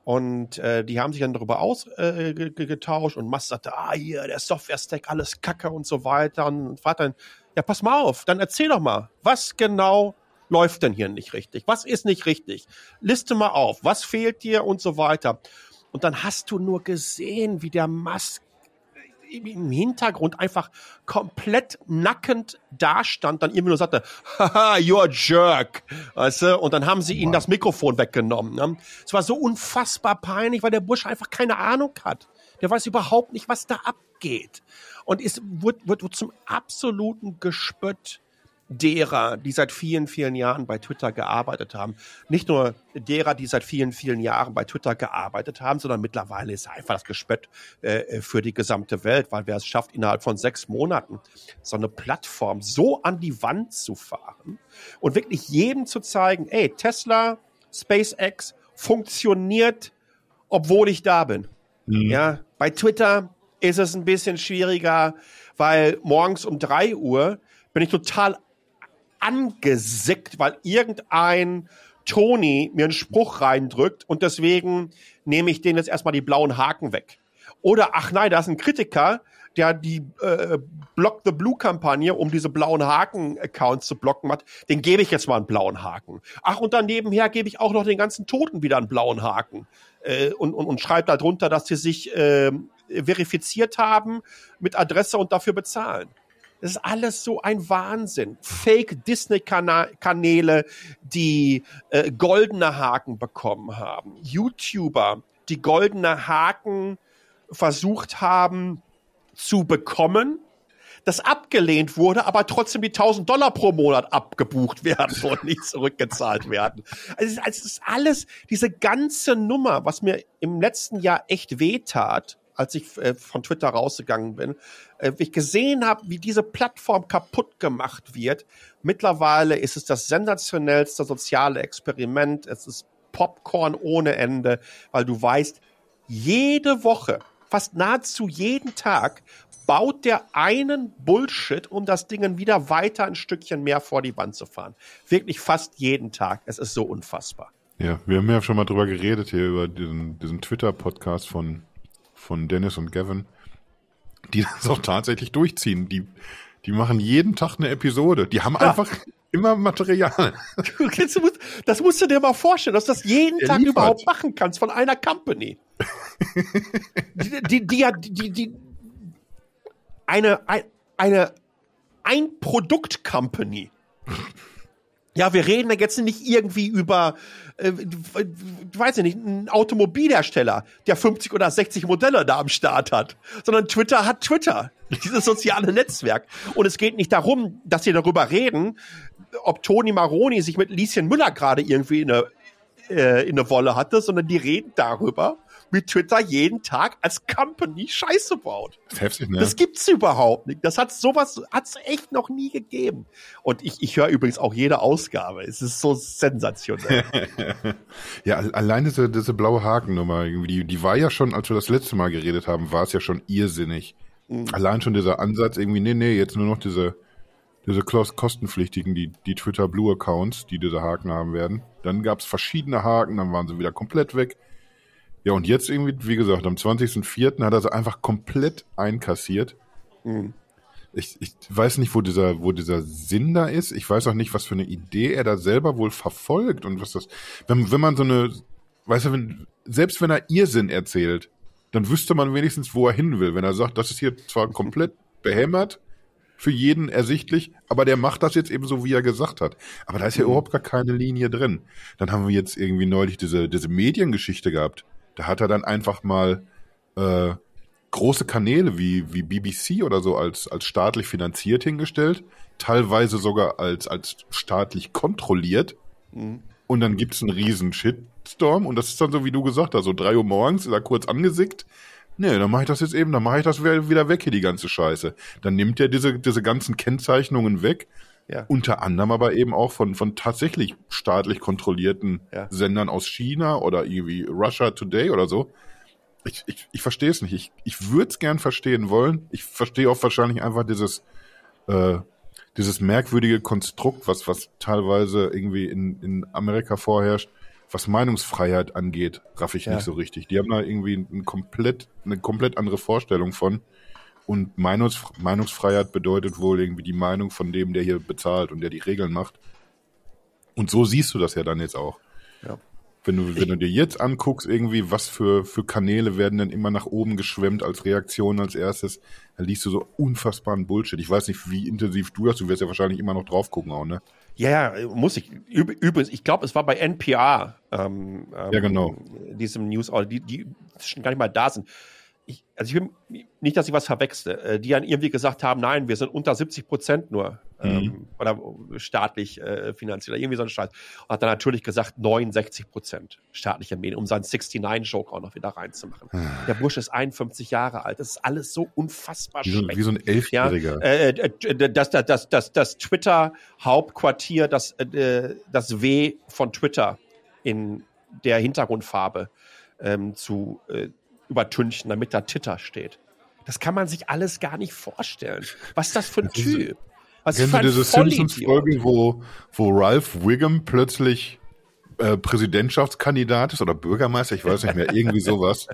Und äh, die haben sich dann darüber ausgetauscht und Mast sagte, ah, hier, der Software-Stack, alles Kacke und so weiter. Und Vater ja, pass mal auf, dann erzähl doch mal, was genau läuft denn hier nicht richtig? Was ist nicht richtig? Liste mal auf, was fehlt dir und so weiter. Und dann hast du nur gesehen, wie der Musk im Hintergrund einfach komplett nackend dastand, dann irgendwie nur sagte, haha, you're a jerk, weißt du? Und dann haben sie ihnen das Mikrofon weggenommen. Ne? Es war so unfassbar peinlich, weil der Busch einfach keine Ahnung hat. Der weiß überhaupt nicht, was da abgeht. Und wird, wird, wird zum absoluten Gespött derer, die seit vielen, vielen Jahren bei Twitter gearbeitet haben. Nicht nur derer, die seit vielen, vielen Jahren bei Twitter gearbeitet haben, sondern mittlerweile ist einfach das Gespött äh, für die gesamte Welt, weil wer es schafft, innerhalb von sechs Monaten so eine Plattform so an die Wand zu fahren und wirklich jedem zu zeigen, ey, Tesla, SpaceX funktioniert, obwohl ich da bin. Mhm. Ja, bei Twitter ist es ein bisschen schwieriger, weil morgens um drei Uhr bin ich total angesickt, weil irgendein Tony mir einen Spruch reindrückt und deswegen nehme ich den jetzt erstmal die blauen Haken weg. Oder, ach nein, da ist ein Kritiker, der die äh, Block the Blue Kampagne, um diese blauen Haken-Accounts zu blocken hat, den gebe ich jetzt mal einen blauen Haken. Ach, und dann nebenher gebe ich auch noch den ganzen Toten wieder einen blauen Haken. Äh, und, und, und schreibe da drunter, dass sie sich äh, verifiziert haben mit Adresse und dafür bezahlen. Das ist alles so ein Wahnsinn. Fake Disney-Kanäle, die äh, goldene Haken bekommen haben. YouTuber, die goldene Haken versucht haben zu bekommen, das abgelehnt wurde, aber trotzdem die 1000 Dollar pro Monat abgebucht werden [laughs] und nicht zurückgezahlt werden. Also es ist alles, diese ganze Nummer, was mir im letzten Jahr echt wehtat, als ich äh, von Twitter rausgegangen bin, äh, ich gesehen habe, wie diese Plattform kaputt gemacht wird. Mittlerweile ist es das sensationellste soziale Experiment. Es ist Popcorn ohne Ende, weil du weißt, jede Woche, fast nahezu jeden Tag, baut der einen Bullshit, um das Ding wieder weiter ein Stückchen mehr vor die Wand zu fahren. Wirklich fast jeden Tag. Es ist so unfassbar. Ja, wir haben ja schon mal drüber geredet hier über diesen, diesen Twitter-Podcast von von Dennis und Gavin, die [laughs] das auch tatsächlich durchziehen. Die, die machen jeden Tag eine Episode. Die haben ja. einfach immer Material. [laughs] Das musst du dir mal vorstellen, dass du das jeden Der Tag liefert. überhaupt machen kannst von einer Company. [laughs] die, die, die, die, die, eine, eine, ein Produkt-Company. Ja, wir reden da jetzt nicht irgendwie über, äh, weiß ich nicht, ein Automobilhersteller, der 50 oder 60 Modelle da am Start hat, sondern Twitter hat Twitter, [laughs] dieses soziale Netzwerk. Und es geht nicht darum, dass sie darüber reden, ob Toni Maroni sich mit Lieschen Müller gerade irgendwie in eine, äh, in eine Wolle hatte, sondern die reden darüber, wie Twitter jeden Tag als Company Scheiße baut. Das heftig, ne? Das gibt's überhaupt nicht. Das hat sowas, hat's echt noch nie gegeben. Und ich, ich höre übrigens auch jede Ausgabe. Es ist so sensationell. [laughs] ja, allein diese, diese blaue Hakennummer, die, die war ja schon, als wir das letzte Mal geredet haben, war es ja schon irrsinnig. Mhm. Allein schon dieser Ansatz irgendwie, nee, nee, jetzt nur noch diese, diese kostenpflichtigen, die, die Twitter Blue Accounts, die diese Haken haben werden. Dann gab's verschiedene Haken, dann waren sie wieder komplett weg. Ja, und jetzt irgendwie, wie gesagt, am 20.04. hat er sie einfach komplett einkassiert. Mhm. Ich, ich weiß nicht, wo dieser, wo dieser Sinn da ist. Ich weiß auch nicht, was für eine Idee er da selber wohl verfolgt und was das. Wenn, wenn man so eine, weißt du, wenn, selbst wenn er Irrsinn erzählt, dann wüsste man wenigstens, wo er hin will. Wenn er sagt, das ist hier zwar [laughs] komplett behämmert, für jeden ersichtlich, aber der macht das jetzt eben so, wie er gesagt hat. Aber da ist ja mhm. überhaupt gar keine Linie drin. Dann haben wir jetzt irgendwie neulich diese, diese Mediengeschichte gehabt. Da hat er dann einfach mal äh, große Kanäle wie, wie BBC oder so als, als staatlich finanziert hingestellt, teilweise sogar als, als staatlich kontrolliert. Mhm. Und dann gibt's einen riesen Shitstorm und das ist dann so, wie du gesagt hast, so drei Uhr morgens ist er kurz angesickt. Nee, dann mache ich das jetzt eben, dann mache ich das wieder weg hier, die ganze Scheiße. Dann nimmt er diese, diese ganzen Kennzeichnungen weg ja. Unter anderem aber eben auch von, von tatsächlich staatlich kontrollierten ja. Sendern aus China oder irgendwie Russia Today oder so. Ich, ich, ich verstehe es nicht. Ich, ich würde es gern verstehen wollen. Ich verstehe auch wahrscheinlich einfach dieses, äh, dieses merkwürdige Konstrukt, was, was teilweise irgendwie in, in Amerika vorherrscht, was Meinungsfreiheit angeht, raff ich ja. nicht so richtig. Die haben da irgendwie ein komplett, eine komplett andere Vorstellung von. Und Meinungs Meinungsfreiheit bedeutet wohl irgendwie die Meinung von dem, der hier bezahlt und der die Regeln macht. Und so siehst du das ja dann jetzt auch. Ja. Wenn du, wenn du dir jetzt anguckst, irgendwie, was für, für Kanäle werden denn immer nach oben geschwemmt als Reaktion als erstes, dann liest du so unfassbaren Bullshit. Ich weiß nicht, wie intensiv du das, du wirst ja wahrscheinlich immer noch drauf gucken auch, ne? Ja, ja, muss ich. Übrigens, ich glaube, es war bei NPR. Ähm, ähm, ja, genau. Diesem News, die, die schon gar nicht mal da sind ich, also ich will nicht, dass ich was verwechsle, äh, die dann irgendwie gesagt haben, nein, wir sind unter 70 Prozent nur ähm, mhm. oder staatlich äh, finanziell, irgendwie so ein Scheiß. Und hat dann natürlich gesagt 69 Prozent staatliche Medien, um seinen 69-Joke auch noch wieder reinzumachen. Mhm. Der Busch ist 51 Jahre alt. Das ist alles so unfassbar wie so, Wie so ein Elfjähriger. Ja, äh, äh, das, das, das, das, das Twitter-Hauptquartier, das, äh, das W von Twitter in der Hintergrundfarbe ähm, zu, äh, übertünchen, damit da Titter steht. Das kann man sich alles gar nicht vorstellen. Was ist das für ein das Typ? Was kennst du diese Simpsons-Folge, wo, wo Ralph Wiggum plötzlich äh, Präsidentschaftskandidat ist oder Bürgermeister? Ich weiß nicht mehr, irgendwie sowas.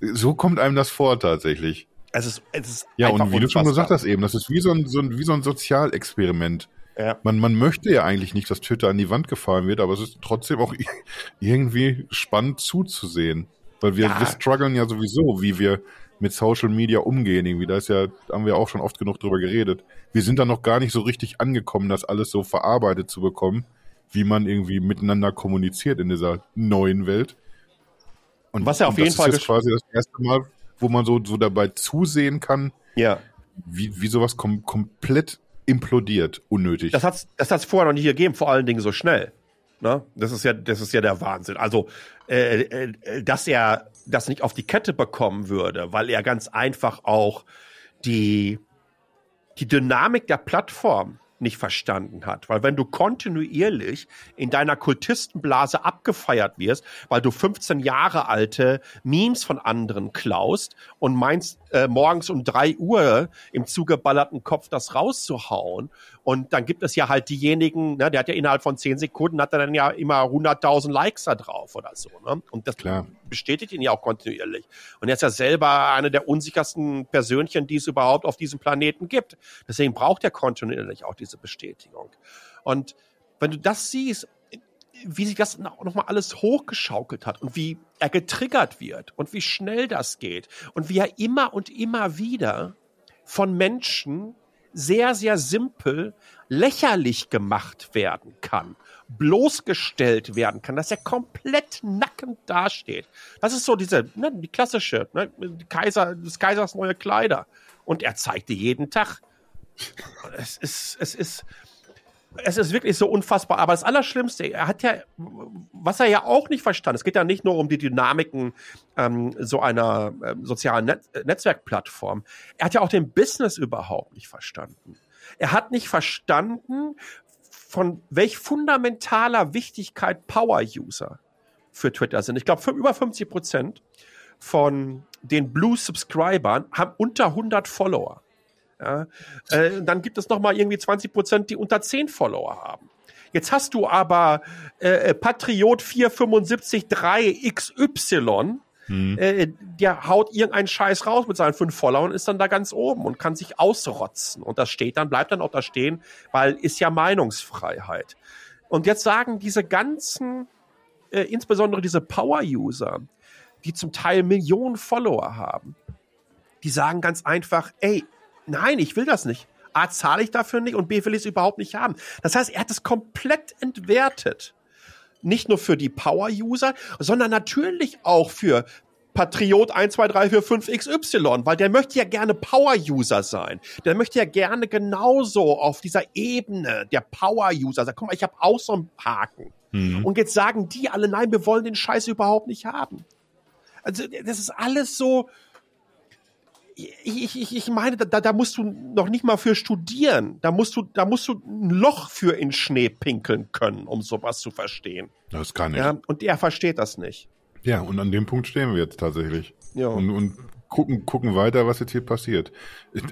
So kommt einem das vor tatsächlich. Es ist, es ist ja, und wie du schon gesagt hast eben, das ist wie so ein, so ein, wie so ein Sozialexperiment. Ja. Man, man möchte ja eigentlich nicht, dass Twitter an die Wand gefallen wird, aber es ist trotzdem auch [laughs] irgendwie spannend zuzusehen. Weil wir, ja. wir strugglen ja sowieso, wie wir mit Social Media umgehen irgendwie. Da ist ja, haben wir auch schon oft genug drüber geredet. Wir sind da noch gar nicht so richtig angekommen, das alles so verarbeitet zu bekommen, wie man irgendwie miteinander kommuniziert in dieser neuen Welt. Und was ja auf jeden Fall ist quasi das erste Mal, wo man so, so dabei zusehen kann, ja. wie, wie sowas kom komplett implodiert, unnötig. Das hat's, das hat's vorher noch nie gegeben, vor allen Dingen so schnell. Ne? Das ist ja, das ist ja der Wahnsinn. Also, äh, äh, dass er das nicht auf die Kette bekommen würde, weil er ganz einfach auch die, die Dynamik der Plattform nicht verstanden hat. Weil wenn du kontinuierlich in deiner Kultistenblase abgefeiert wirst, weil du 15 Jahre alte Memes von anderen klaust und meinst, äh, morgens um drei Uhr im zugeballerten Kopf das rauszuhauen. Und dann gibt es ja halt diejenigen, ne, der hat ja innerhalb von zehn Sekunden hat er dann ja immer 100.000 Likes da drauf oder so. Ne? Und das Klar. bestätigt ihn ja auch kontinuierlich. Und er ist ja selber eine der unsichersten Persönchen, die es überhaupt auf diesem Planeten gibt. Deswegen braucht er kontinuierlich auch diese Bestätigung. Und wenn du das siehst, wie sich das nochmal alles hochgeschaukelt hat und wie er getriggert wird und wie schnell das geht und wie er immer und immer wieder von Menschen sehr, sehr simpel lächerlich gemacht werden kann, bloßgestellt werden kann, dass er komplett nackend dasteht. Das ist so diese, ne, die klassische, ne, Kaiser, des Kaisers neue Kleider. Und er zeigte jeden Tag. Es ist, es ist, es ist wirklich so unfassbar. Aber das Allerschlimmste, er hat ja, was er ja auch nicht verstanden, es geht ja nicht nur um die Dynamiken ähm, so einer ähm, sozialen Net Netzwerkplattform. Er hat ja auch den Business überhaupt nicht verstanden. Er hat nicht verstanden, von welch fundamentaler Wichtigkeit Power-User für Twitter sind. Ich glaube, über 50 Prozent von den Blue-Subscribern haben unter 100 Follower. Ja? Äh, dann gibt es noch mal irgendwie 20 Prozent, die unter 10 Follower haben. Jetzt hast du aber äh, Patriot 475 XY, hm. äh, der haut irgendeinen Scheiß raus mit seinen fünf Followern und ist dann da ganz oben und kann sich ausrotzen. Und das steht dann, bleibt dann auch da stehen, weil ist ja Meinungsfreiheit. Und jetzt sagen diese ganzen, äh, insbesondere diese Power-User, die zum Teil Millionen Follower haben, die sagen ganz einfach, ey, nein, ich will das nicht. A, zahle ich dafür nicht und B, will ich es überhaupt nicht haben. Das heißt, er hat es komplett entwertet. Nicht nur für die Power-User, sondern natürlich auch für Patriot 1, 2, 3, 4, 5 XY, weil der möchte ja gerne Power-User sein. Der möchte ja gerne genauso auf dieser Ebene der Power-User sein. Guck mal, ich habe auch so einen Haken. Mhm. Und jetzt sagen die alle, nein, wir wollen den Scheiß überhaupt nicht haben. Also das ist alles so, ich, ich, ich meine, da, da musst du noch nicht mal für studieren. Da musst du, da musst du ein Loch für in Schnee pinkeln können, um sowas zu verstehen. Das kann ich. Ja, und er versteht das nicht. Ja, und an dem Punkt stehen wir jetzt tatsächlich. Ja. Und, und gucken, gucken weiter, was jetzt hier passiert.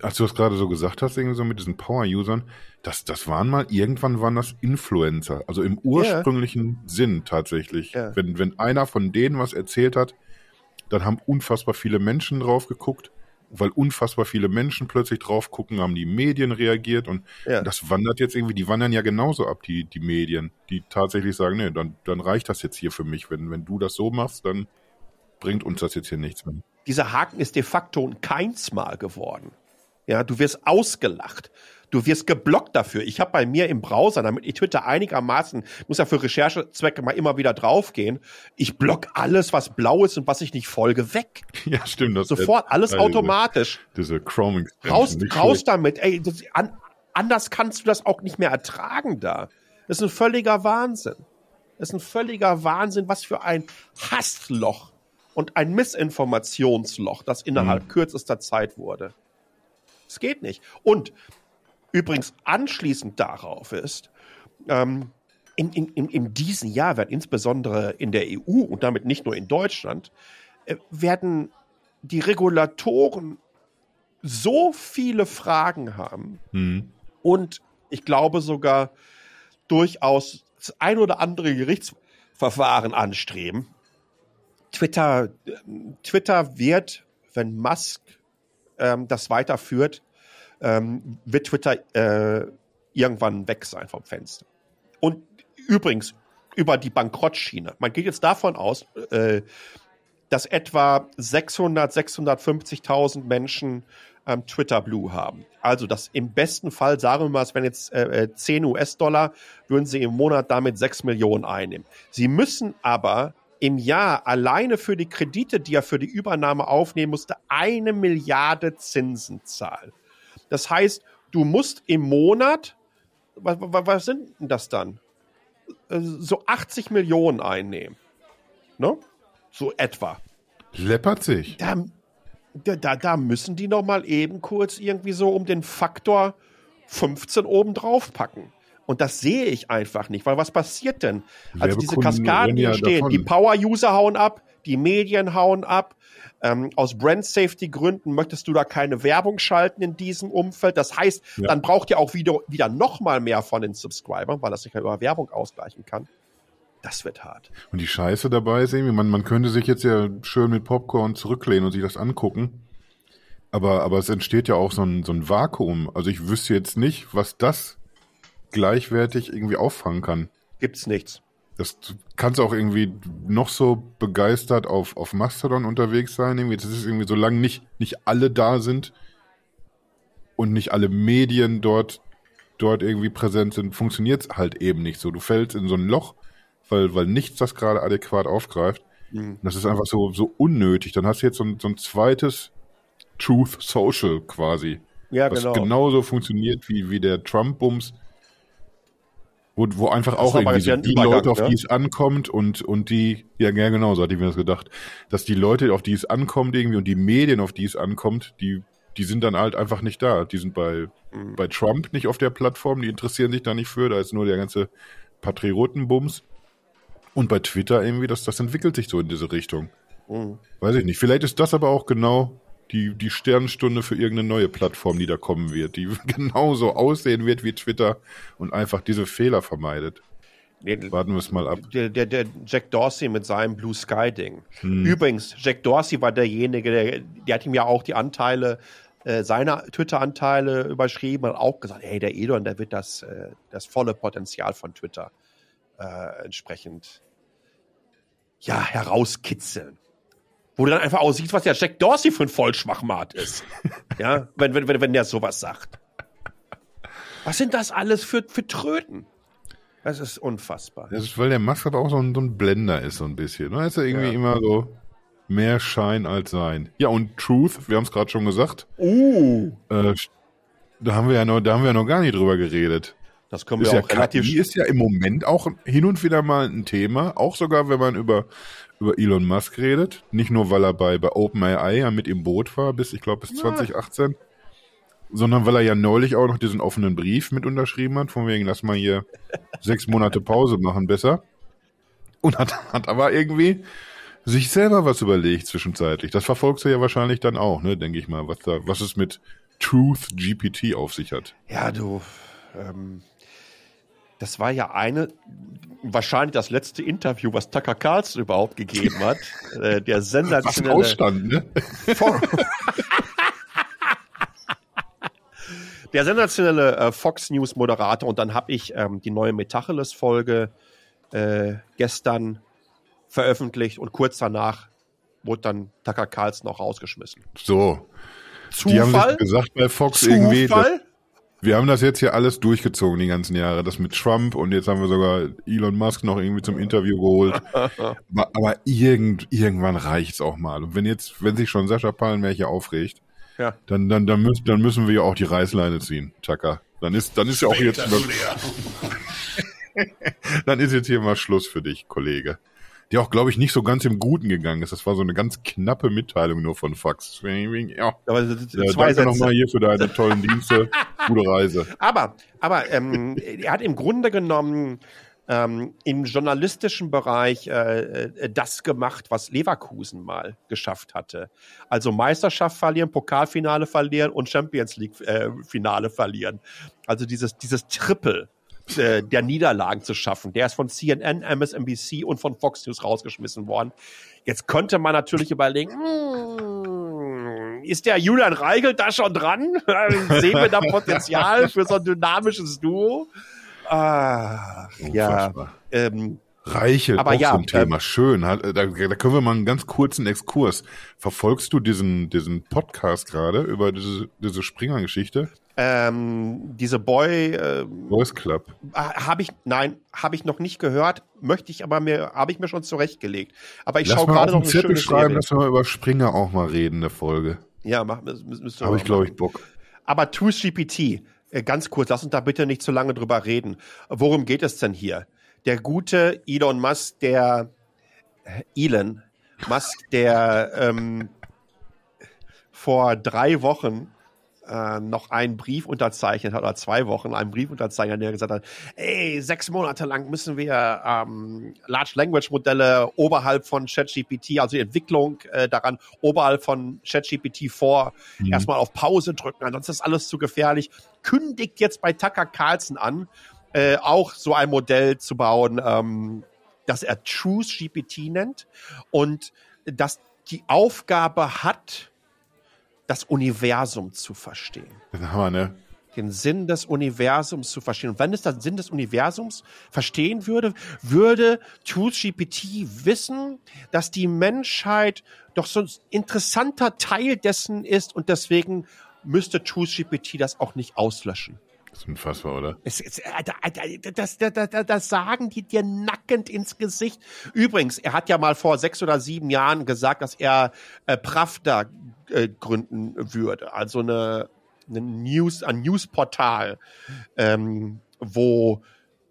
Als du das gerade so gesagt hast, irgendwie so mit diesen Power-Usern, das, das waren mal, irgendwann waren das Influencer. Also im ursprünglichen yeah. Sinn tatsächlich. Yeah. Wenn, wenn einer von denen was erzählt hat, dann haben unfassbar viele Menschen drauf geguckt weil unfassbar viele Menschen plötzlich drauf gucken, haben die Medien reagiert und Ja. das wandert jetzt irgendwie, die wandern ja genauso ab, die, die Medien, die tatsächlich sagen, nee, dann, dann reicht das jetzt hier für mich. Wenn, wenn du das so machst, dann bringt uns das jetzt hier nichts mehr. Dieser Haken ist de facto ein Keinsmal geworden. Ja, du wirst ausgelacht. Du wirst geblockt dafür. Ich habe bei mir im Browser, damit ich Twitter einigermaßen, muss ja für Recherchezwecke mal immer wieder draufgehen, ich block alles, was blau ist und was ich nicht folge, weg. [laughs] Ja, stimmt. Das, Sofort, alles also automatisch. Diese, diese Chrome Raus, raus damit. Ey, das, an, anders kannst du das auch nicht mehr ertragen da. Das ist ein völliger Wahnsinn. Das ist ein völliger Wahnsinn, was für ein Hassloch und ein Missinformationsloch, das innerhalb Mhm. kürzester Zeit wurde. Es geht nicht. Und übrigens anschließend darauf ist, ähm, in, in, in, in diesem Jahr werden insbesondere in der EU und damit nicht nur in Deutschland, äh, werden die Regulatoren so viele Fragen haben Mhm. und ich glaube sogar durchaus das ein oder andere Gerichtsverfahren anstreben. Twitter, äh, Twitter wird, wenn Musk ähm, das weiterführt, ähm, wird Twitter äh, irgendwann weg sein vom Fenster. Und übrigens über die Bankrottschiene. Man geht jetzt davon aus, äh, dass etwa 600, 650.000 Menschen ähm, Twitter Blue haben. Also das im besten Fall, sagen wir mal, es wären jetzt äh, äh, 10 US-Dollar, würden sie im Monat damit 6 Millionen einnehmen. Sie müssen aber im Jahr alleine für die Kredite, die er für die Übernahme aufnehmen musste, eine Milliarde Zinsen zahlen. Das heißt, du musst im Monat, was, was, sind denn das dann? Äh, So 80 Millionen einnehmen. Ne? So etwa. Läppert sich. Da, da, da, müssen die noch mal eben kurz irgendwie so um den Faktor 15 oben drauf packen. Und das sehe ich einfach nicht, weil was passiert denn? Also diese Kaskaden rennen ja davon. die Power-User hauen ab, die Medien hauen ab. Ähm, aus Brand-Safety-Gründen möchtest du da keine Werbung schalten in diesem Umfeld. Das heißt, Ja. dann braucht ihr auch wieder, wieder noch mal mehr von den Subscribern, weil das nicht mehr über Werbung ausgleichen kann. Das wird hart. Und die Scheiße dabei ist irgendwie, man, man könnte sich jetzt ja schön mit Popcorn zurücklehnen und sich das angucken. Aber, aber es entsteht ja auch so ein, so ein Vakuum. Also ich wüsste jetzt nicht, was das gleichwertig irgendwie auffangen kann. Gibt's nichts. Das du kannst auch irgendwie noch so begeistert auf, auf Mastodon unterwegs sein. Irgendwie. Das ist irgendwie, solange nicht, nicht alle da sind und nicht alle Medien dort, dort irgendwie präsent sind, funktioniert es halt eben nicht so. Du fällst in so ein Loch, weil, weil nichts das gerade adäquat aufgreift. Und Das ist einfach so, so unnötig. Dann hast du jetzt so ein, so ein zweites Truth Social quasi. Ja, was genau. genauso funktioniert wie, wie der Trump-Bums. Wo, wo einfach auch irgendwie so ja die Leute, auf ne? die es ankommt und, und die, ja, ja, genau, so hatte ich mir das gedacht, dass die Leute, auf die es ankommt irgendwie und die Medien, auf die es ankommt, die, die sind dann halt einfach nicht da. Die sind bei, Mhm. bei Trump nicht auf der Plattform, die interessieren sich da nicht für, da ist nur der ganze Patriotenbums. Und bei Twitter irgendwie, das, das entwickelt sich so in diese Richtung. Mhm. Weiß ich nicht. Vielleicht ist das aber auch genau die, die Sternstunde für irgendeine neue Plattform, die da kommen wird, die [laughs] genauso aussehen wird wie Twitter und einfach diese Fehler vermeidet. Nee, Warten wir es mal ab. der, der, der Jack Dorsey mit seinem Blue Sky Ding. Hm. Übrigens, Jack Dorsey war derjenige, der, der hat ihm ja auch die Anteile, äh, seine Twitter-Anteile überschrieben und auch gesagt, hey, der Elon, der wird das, äh, das volle Potenzial von Twitter äh, entsprechend ja, herauskitzeln. Wo du dann einfach auch siehst, was der Jack Dorsey für ein Vollschwachmat ist. [laughs] ja, wenn, wenn, wenn, wenn der sowas sagt. Was sind das alles für, für Tröten? Das ist unfassbar. Das ist, weil der Musk aber auch so ein, so ein Blender ist, so ein bisschen. Da ist er irgendwie Ja. immer so mehr Schein als Sein. Ja, und Truth, wir haben es gerade schon gesagt, Uh, äh, da haben wir ja noch, da haben wir ja noch gar nicht drüber geredet. Das können wir ja, auch relativ KI ist ja im Moment auch hin und wieder mal ein Thema, auch sogar wenn man über, über Elon Musk redet. Nicht nur, weil er bei, bei OpenAI ja mit im Boot war, bis, ich glaube, bis 2018, sondern weil er ja neulich auch noch diesen offenen Brief mit unterschrieben hat, von wegen, lass mal hier [laughs] sechs Monate Pause machen besser. Und hat, hat aber irgendwie sich selber was überlegt zwischenzeitlich. Das verfolgst du ja wahrscheinlich dann auch, ne, denke ich mal, was da, was es mit Truth GPT auf sich hat. Ja, du, ähm, das war ja eine, wahrscheinlich das letzte Interview, was Tucker Carlson überhaupt gegeben hat. [laughs] äh, der Was sensationelle ausstand, ne? Der sensationelle äh, Fox News Moderator und dann habe ich ähm, die neue Metacheles Folge äh, gestern veröffentlicht und kurz danach wurde dann Tucker Carlson auch rausgeschmissen. So. Zufall? Die haben sich gesagt bei Fox Zufall? irgendwie, wir haben das jetzt hier alles durchgezogen die ganzen Jahre, das mit Trump und jetzt haben wir sogar Elon Musk noch irgendwie zum Interview geholt. [laughs] aber aber irgend, irgendwann reicht's auch mal. Und wenn jetzt, wenn sich schon Sascha Pallenberg aufregt, Ja. dann, dann, dann, müssen, dann müssen wir ja auch die Reißleine ziehen, Tucker. Dann ist, dann ist ja auch jetzt, [laughs] dann ist jetzt hier mal Schluss für dich, Kollege. Der auch, glaube ich, nicht so ganz im Guten gegangen ist. Das war so eine ganz knappe Mitteilung nur von Fox. Ja, Aber zwei danke Sätze. nochmal hier für deine tollen Dienste. [laughs] Gute Reise. Aber, aber ähm, er hat im Grunde genommen ähm, im journalistischen Bereich äh, äh, das gemacht, was Leverkusen mal geschafft hatte. Also Meisterschaft verlieren, Pokalfinale verlieren und Champions League äh, Finale verlieren. Also dieses, dieses Triple äh, der Niederlagen zu schaffen. Der ist von CNN, MSNBC und von Fox News rausgeschmissen worden. Jetzt könnte man natürlich überlegen, hm, ist der Julian Reichelt da schon dran? [laughs] Sehen wir da Potenzial für so ein dynamisches Duo? Ah, ja. Ähm, Reichelt, Aber auch ja, so ein Thema. Schön. Hat- Da, da können wir mal einen ganz kurzen Exkurs. Verfolgst du diesen, diesen Podcast gerade über diese, diese Springer-Geschichte? Ähm, diese Boy äh, Boys Club. habe ich nein habe ich noch nicht gehört möchte ich aber mir habe ich mir schon zurechtgelegt aber ich schaue gerade noch eine Zettel schreiben, Serie. dass wir mal über Springer auch mal reden, eine Folge. ja mach, mü- mü- müsste Habe ich, glaube ich. Bock. aber Tools GPT äh, ganz kurz lass uns da bitte nicht zu lange drüber reden worum geht es denn hier der gute Elon Musk der äh, Elon Musk der ähm, vor drei Wochen äh, noch einen Brief unterzeichnet hat, oder zwei Wochen einen Brief unterzeichnet, hat, der gesagt hat, ey, sechs Monate lang müssen wir ähm, Large Language Modelle oberhalb von ChatGPT, also die Entwicklung äh, daran oberhalb von ChatGPT vor, erstmal auf Pause drücken, ansonsten ist alles zu gefährlich. Kündigt jetzt bei Tucker Carlson an, äh, auch so ein Modell zu bauen, ähm, das er Truth GPT nennt und das die Aufgabe hat, das Universum zu verstehen. Das wir, ne? Den Sinn des Universums zu verstehen. Und wenn es den Sinn des Universums verstehen würde, würde ToolGPT wissen, dass die Menschheit doch so ein interessanter Teil dessen ist und deswegen müsste ToolGPT das auch nicht auslöschen. Das ist unfassbar, oder? Es, es, äh, da- das, das, das, das sagen die dir nackend ins Gesicht. Übrigens, er hat ja mal vor sechs oder sieben Jahren gesagt, dass er äh, Pravda äh, gründen würde. Also eine, eine News, ein Newsportal, ähm, wo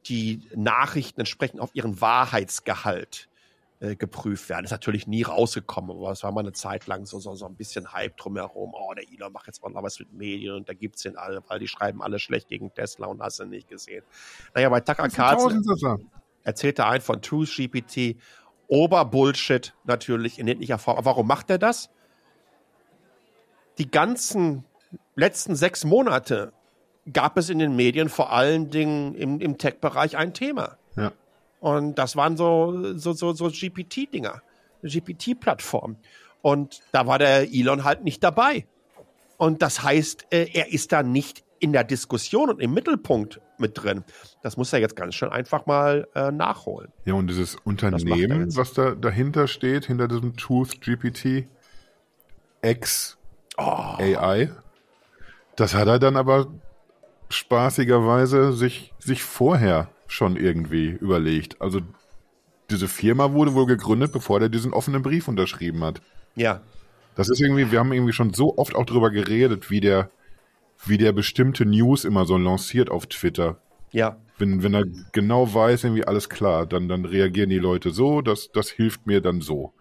die Nachrichten entsprechend auf ihren Wahrheitsgehalt äh, geprüft werden. Ist natürlich nie rausgekommen, aber es war mal eine Zeit lang so, so, so ein bisschen Hype drumherum. Oh, der Elon macht jetzt noch was mit Medien und da gibt's den alle, weil die schreiben alle schlecht gegen Tesla und hast du nicht gesehen. Naja, bei Tucker Carlson er ein von Truth GPT, Oberbullshit natürlich in endlicher Form. Aber warum macht er das? Die ganzen letzten sechs Monate gab es in den Medien vor allen Dingen im, im Tech-Bereich ein Thema. Und das waren so, so, so, so GPT-Dinger, GPT-Plattform. Und da war der Elon halt nicht dabei. Und das heißt, äh, er ist da nicht in der Diskussion und im Mittelpunkt mit drin. Das muss er jetzt ganz schön einfach mal äh, nachholen. Ja, und dieses er Unternehmen, was da dahinter steht, hinter diesem Truth GPT, X Oh. AI, das hat er dann aber spaßigerweise sich, sich vorher schon irgendwie überlegt. Also diese Firma wurde wohl gegründet, bevor er diesen offenen Brief unterschrieben hat. Ja, Das ist irgendwie, wir haben irgendwie schon so oft auch drüber geredet, wie der, wie der bestimmte News immer so lanciert auf Twitter. ja, Wenn, wenn er genau weiß, irgendwie alles klar, dann, dann reagieren die Leute so, das, das hilft mir dann so.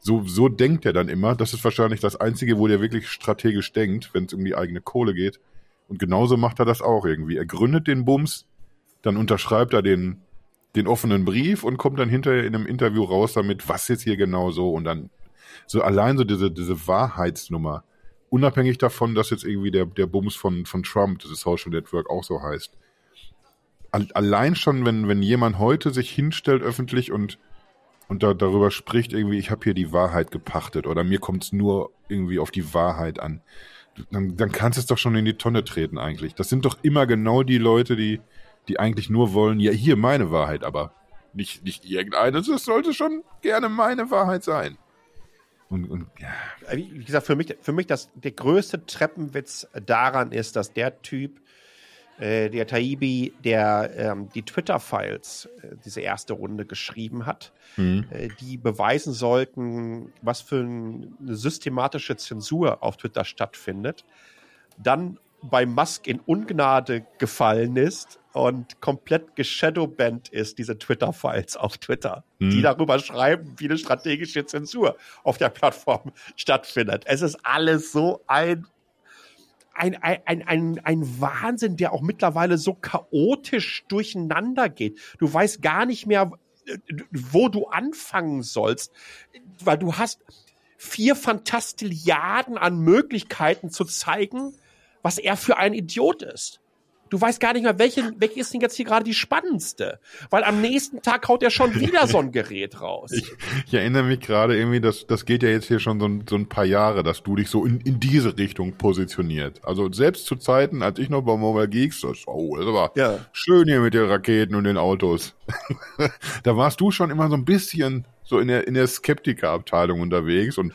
So, so denkt er dann immer. Das ist wahrscheinlich das Einzige, wo der wirklich strategisch denkt, wenn es um die eigene Kohle geht. Und genauso macht er das auch irgendwie. Er gründet den Bums, dann unterschreibt er den, den offenen Brief und kommt dann hinterher in einem Interview raus damit, was jetzt hier genau so und dann so allein so diese, diese Wahrheitsnummer. Unabhängig davon, dass jetzt irgendwie der, der Bums von, von Trump, dieses Social Network auch so heißt. Al- Allein schon, wenn, wenn jemand heute sich hinstellt öffentlich und, und da, darüber spricht, irgendwie, ich habe hier die Wahrheit gepachtet oder mir kommt es nur irgendwie auf die Wahrheit an. dann, dann kannst du es doch schon in die Tonne treten eigentlich. Das sind doch immer genau die Leute, die, die eigentlich nur wollen, ja, hier meine Wahrheit, aber nicht, nicht irgendeine, das sollte schon gerne meine Wahrheit sein. Und, und ja. Wie gesagt, für mich, für mich das, der größte Treppenwitz daran ist, dass der Typ, äh, der Taibi, der ähm, die Twitter-Files, äh, diese erste Runde geschrieben hat, mhm. äh, die beweisen sollten, was für eine systematische Zensur auf Twitter stattfindet, dann bei Musk in Ungnade gefallen ist und komplett geshadowbanned ist, diese Twitter-Files auf Twitter, mhm. die darüber schreiben, wie eine strategische Zensur auf der Plattform [laughs] stattfindet. Es ist alles so ein ein, ein, ein, ein Wahnsinn, der auch mittlerweile so chaotisch durcheinander geht. Du weißt gar nicht mehr, wo du anfangen sollst, weil du hast vier Fantastilliarden an Möglichkeiten zu zeigen, was er für ein Idiot ist. Du weißt gar nicht mehr, welche, welche ist denn jetzt hier gerade die spannendste? Weil am nächsten Tag haut er schon [laughs] wieder so ein Gerät raus. Ich, ich erinnere mich gerade irgendwie, dass das geht ja jetzt hier schon so ein, so ein paar Jahre, dass du dich so in, in diese Richtung positioniert. Also selbst zu Zeiten, als ich noch bei Mobile Geeks, das, oh, das war ja. schön hier mit den Raketen und den Autos. [laughs] da warst du schon immer so ein bisschen so in der, in der Skeptiker-Abteilung unterwegs und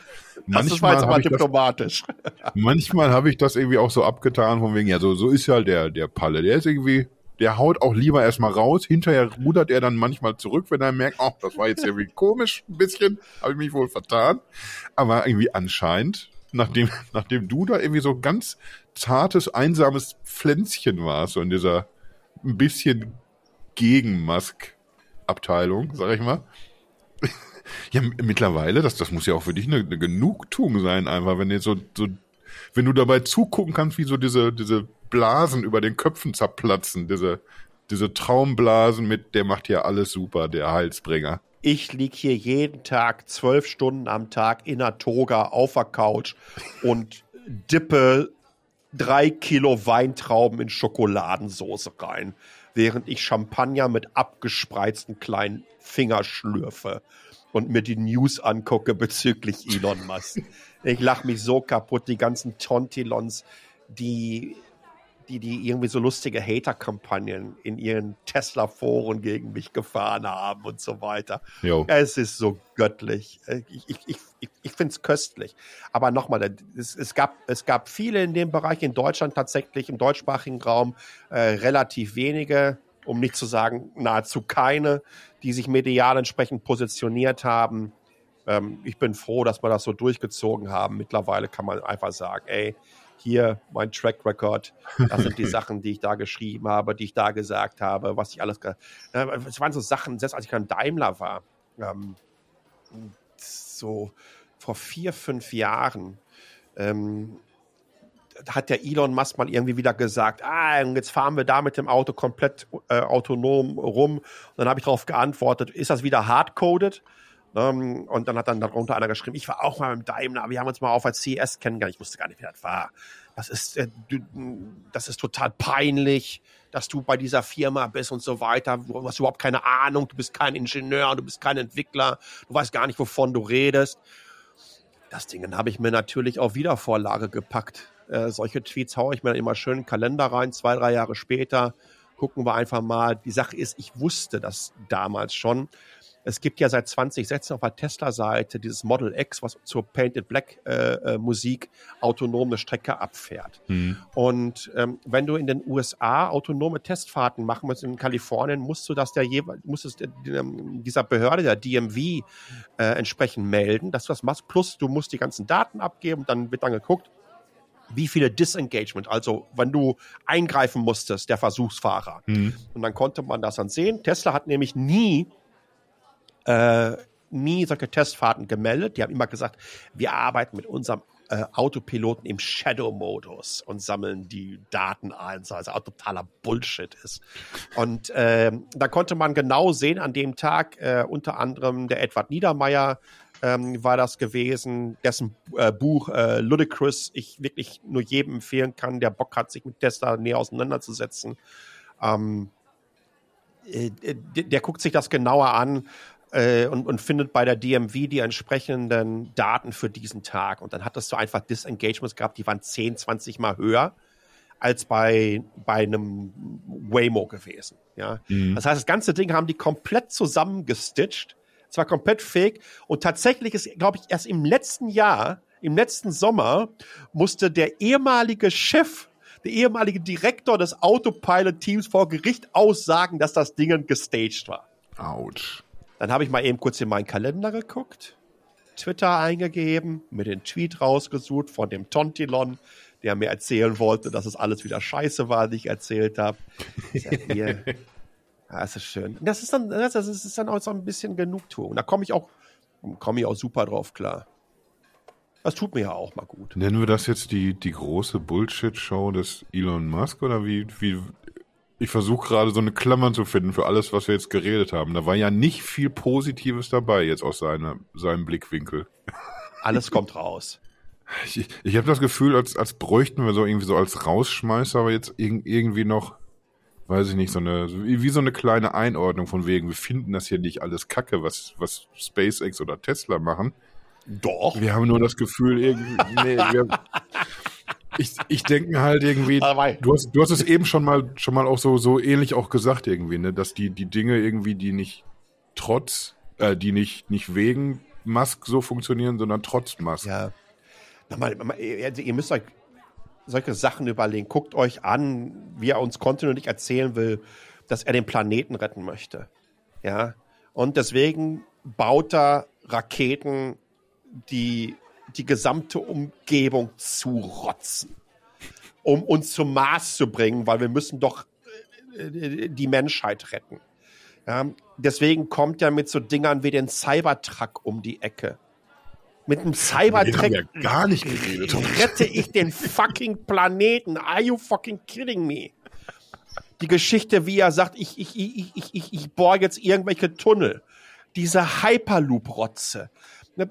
das war diplomatisch. Das, [laughs] manchmal habe ich das irgendwie auch so abgetan, von wegen, ja, so, so ist ja der, der Palle. Der ist irgendwie, der haut auch lieber erstmal raus. Hinterher rudert er dann manchmal zurück, wenn er merkt, oh, das war jetzt irgendwie komisch, ein bisschen, habe ich mich wohl vertan. Aber irgendwie anscheinend, nachdem, [laughs] nachdem du da irgendwie so ganz zartes, einsames Pflänzchen warst, so in dieser ein bisschen gegen Musk-Abteilung, sag ich mal, ja, mittlerweile, das, das muss ja auch für dich eine, eine Genugtuung sein, einfach, wenn du so, so, wenn du dabei zugucken kannst, wie so diese, diese Blasen über den Köpfen zerplatzen, diese, diese Traumblasen mit, der macht ja alles super, der Heilsbringer. Ich lieg hier jeden Tag zwölf Stunden am Tag in der Toga auf der Couch und dippe drei Kilo Weintrauben in Schokoladensoße rein, während ich Champagner mit abgespreizten kleinen Finger schlürfe und mir die News angucke bezüglich Elon Musk. Ich lache mich so kaputt, die ganzen Tontilons, die, die, die irgendwie so lustige Hater-Kampagnen in ihren Tesla-Foren gegen mich gefahren haben und so weiter. Jo. Es ist so göttlich. Ich, ich, ich, ich, finde es köstlich. Aber nochmal, es, es, gab, es gab viele in dem Bereich in Deutschland tatsächlich, im deutschsprachigen Raum, äh, relativ wenige um nicht zu sagen nahezu keine, die sich medial entsprechend positioniert haben. Ähm, ich bin froh, dass wir das so durchgezogen haben. Mittlerweile kann man einfach sagen, ey, hier mein Track Record, das sind die [laughs] Sachen, die ich da geschrieben habe, die ich da gesagt habe, was ich alles. Es waren so Sachen, selbst als ich an Daimler war, ähm, so vor vier, fünf Jahren, ähm, hat der Elon Musk mal irgendwie wieder gesagt, ah, jetzt fahren wir da mit dem Auto komplett äh, autonom rum. Und dann habe ich darauf geantwortet, ist das wieder hardcoded? Um, und dann hat dann darunter einer geschrieben, ich war auch mal im Daimler, wir haben uns mal auf als CS kennengelernt, ich wusste gar nicht, wer das war. Das ist, äh, das ist total peinlich, dass du bei dieser Firma bist und so weiter. Du hast überhaupt keine Ahnung, du bist kein Ingenieur, du bist kein Entwickler, du weißt gar nicht, wovon du redest. Das Ding habe ich mir natürlich auf Wiedervorlage gepackt. Äh, solche Tweets haue ich mir dann immer schön in den Kalender rein, zwei, drei Jahre später. Gucken wir einfach mal. Die Sache ist, ich wusste das damals schon. Es gibt ja seit 2016 auf der Tesla-Seite dieses Model X, was zur Painted Black äh, äh, Musik autonome Strecke abfährt. Mhm. Und ähm, wenn du in den USA autonome Testfahrten machen musst, in Kalifornien, musst du das der jeweils, musst es dieser Behörde, der DMV, äh, entsprechend melden, dass du das machst. Plus du musst die ganzen Daten abgeben, dann wird dann geguckt, wie viele Disengagement, also wenn du eingreifen musstest, der Versuchsfahrer. Mhm. Und dann konnte man das dann sehen. Tesla hat nämlich nie, äh, nie solche Testfahrten gemeldet. Die haben immer gesagt, wir arbeiten mit unserem äh, Autopiloten im Shadow-Modus und sammeln die Daten ein, also auch totaler Bullshit ist. Und äh, da konnte man genau sehen an dem Tag, äh, unter anderem der Edward Niedermeyer ähm, war das gewesen, dessen äh, Buch äh, Ludicrous ich wirklich nur jedem empfehlen kann, der Bock hat, sich mit Tesla näher auseinanderzusetzen. Ähm, äh, der, der, guckt sich das genauer an. äh, und, und findet bei der DMV die entsprechenden Daten für diesen Tag. Und dann hattest du einfach Disengagements gehabt, die waren 10, 20 Mal höher als bei, bei einem Waymo gewesen. Ja? Mhm. Das heißt, das ganze Ding haben die komplett zusammengestitcht. Es war komplett fake. Und tatsächlich ist, glaube ich, erst im letzten Jahr, im letzten Sommer, musste der ehemalige Chef, der ehemalige Direktor des Autopilot-Teams vor Gericht aussagen, dass das Ding gestaged war. Autsch. Dann habe ich mal eben kurz in meinen Kalender geguckt, Twitter eingegeben, mir den Tweet rausgesucht von dem Tontilon, der mir erzählen wollte, dass es alles wieder scheiße war, die ich erzählt habe. Ja, [laughs] das ist schön. Das ist dann, das ist dann auch so ein bisschen Genugtuung. Da komme ich auch, komme ich auch super drauf klar. Das tut mir ja auch mal gut. Nennen wir das jetzt die, die große Bullshit-Show des Elon Musk oder wie, wie, ich versuche gerade so eine Klammer zu finden für alles, was wir jetzt geredet haben. Da war ja nicht viel Positives dabei jetzt aus seiner, seinem Blickwinkel. Alles kommt raus. Ich, ich habe das Gefühl, als, als bräuchten wir so irgendwie so als Rausschmeißer, aber jetzt irg irgendwie noch, weiß ich nicht, so eine, wie so eine kleine Einordnung von wegen, wir finden das hier nicht alles Kacke, was, was SpaceX oder Tesla machen. Doch. Wir haben nur das Gefühl, irgendwie, nee, wir, ich, ich denke halt irgendwie, du hast, du hast es eben schon mal, schon mal auch so, so ähnlich auch gesagt irgendwie, ne, dass die, die Dinge irgendwie, die nicht trotz, äh, die nicht, nicht wegen Musk so funktionieren, sondern trotz Musk. Ja. Nochmal, also ihr müsst euch solche Sachen überlegen. Guckt euch an, wie er uns kontinuierlich erzählen will, dass er den Planeten retten möchte. Ja. Und deswegen baut er Raketen, die die gesamte Umgebung zu rotzen, um uns zum Mars zu bringen, weil wir müssen doch äh, die Menschheit retten. Ja, deswegen kommt er mit so Dingern wie den Cybertruck um die Ecke. Mit einem Cybertruck ja gar nicht geredet. rette ich den fucking Planeten. Are you fucking kidding me? Die Geschichte, wie er sagt, ich, ich, ich, ich, ich, ich bohre jetzt irgendwelche Tunnel. Diese Hyperloop-Rotze.